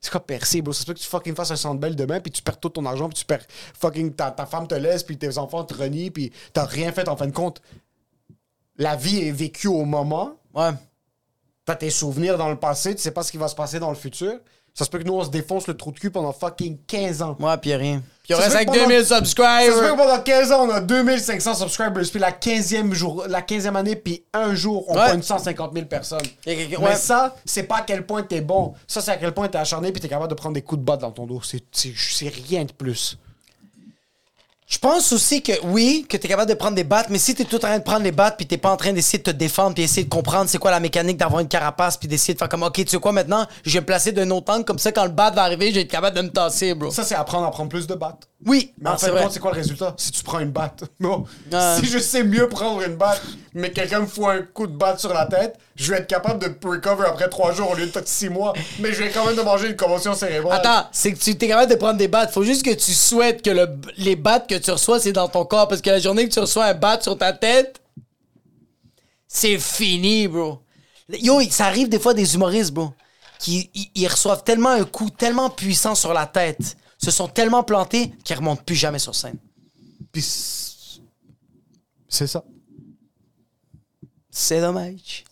C'est quoi percer, bro? Ça se peut que tu fucking fasses un centre belle demain, puis tu perds tout ton argent, puis tu perds. Fucking ta, ta femme te laisse, puis tes enfants te renient, puis t'as rien fait en fin de compte. La vie est vécue au moment. Ouais. T'as tes souvenirs dans le passé, tu sais pas ce qui va se passer dans le futur. Ça se peut que nous, on se défonce le trou de cul pendant fucking 15 ans. Ouais, puis rien. Puis il Ça reste avec fait que pendant- 2000 Ça se peut que subscribers. pendant 15 ans, on a 2500 subscribers, puis la 15e, jour, la 15e année, puis un jour, on Ouais. pointe 150 000 personnes. Mais ouais. ça, c'est pas à quel point t'es bon. Ça, c'est à quel point t'es acharné, puis t'es capable de prendre des coups de batte dans ton dos. C'est rien de plus. Je pense aussi que oui, que t'es capable de prendre des battes, mais si t'es tout en train de prendre des battes puis t'es pas en train d'essayer de te défendre puis essayer de comprendre c'est quoi la mécanique d'avoir une carapace puis d'essayer de faire comme ok tu sais quoi maintenant je vais me placer d'un autre angle comme ça quand le bat va arriver je vais être capable de me tasser bro. Ça, c'est apprendre à prendre plus de battes. Oui, Mais ah, en c'est fin de vrai. compte, c'est quoi le résultat? Si tu prends une batte. Non. Si je sais mieux prendre une batte, mais quelqu'un me fout un coup de batte sur la tête, je vais être capable de recover après trois jours au lieu de six mois. Mais je vais quand même de manger une convention cérébrale. Attends, c'est que tu es capable de prendre des battes. Faut juste que tu souhaites que le, les battes que tu reçois, c'est dans ton corps. Parce que la journée que tu reçois un bat sur ta tête, c'est fini, bro. Yo, ça arrive des fois des humoristes, bro, qui ils- ils reçoivent tellement un coup tellement puissant sur la tête, se sont tellement plantés qu'ils remontent plus jamais sur scène. Puis c'est- c'est ça. C'est dommage.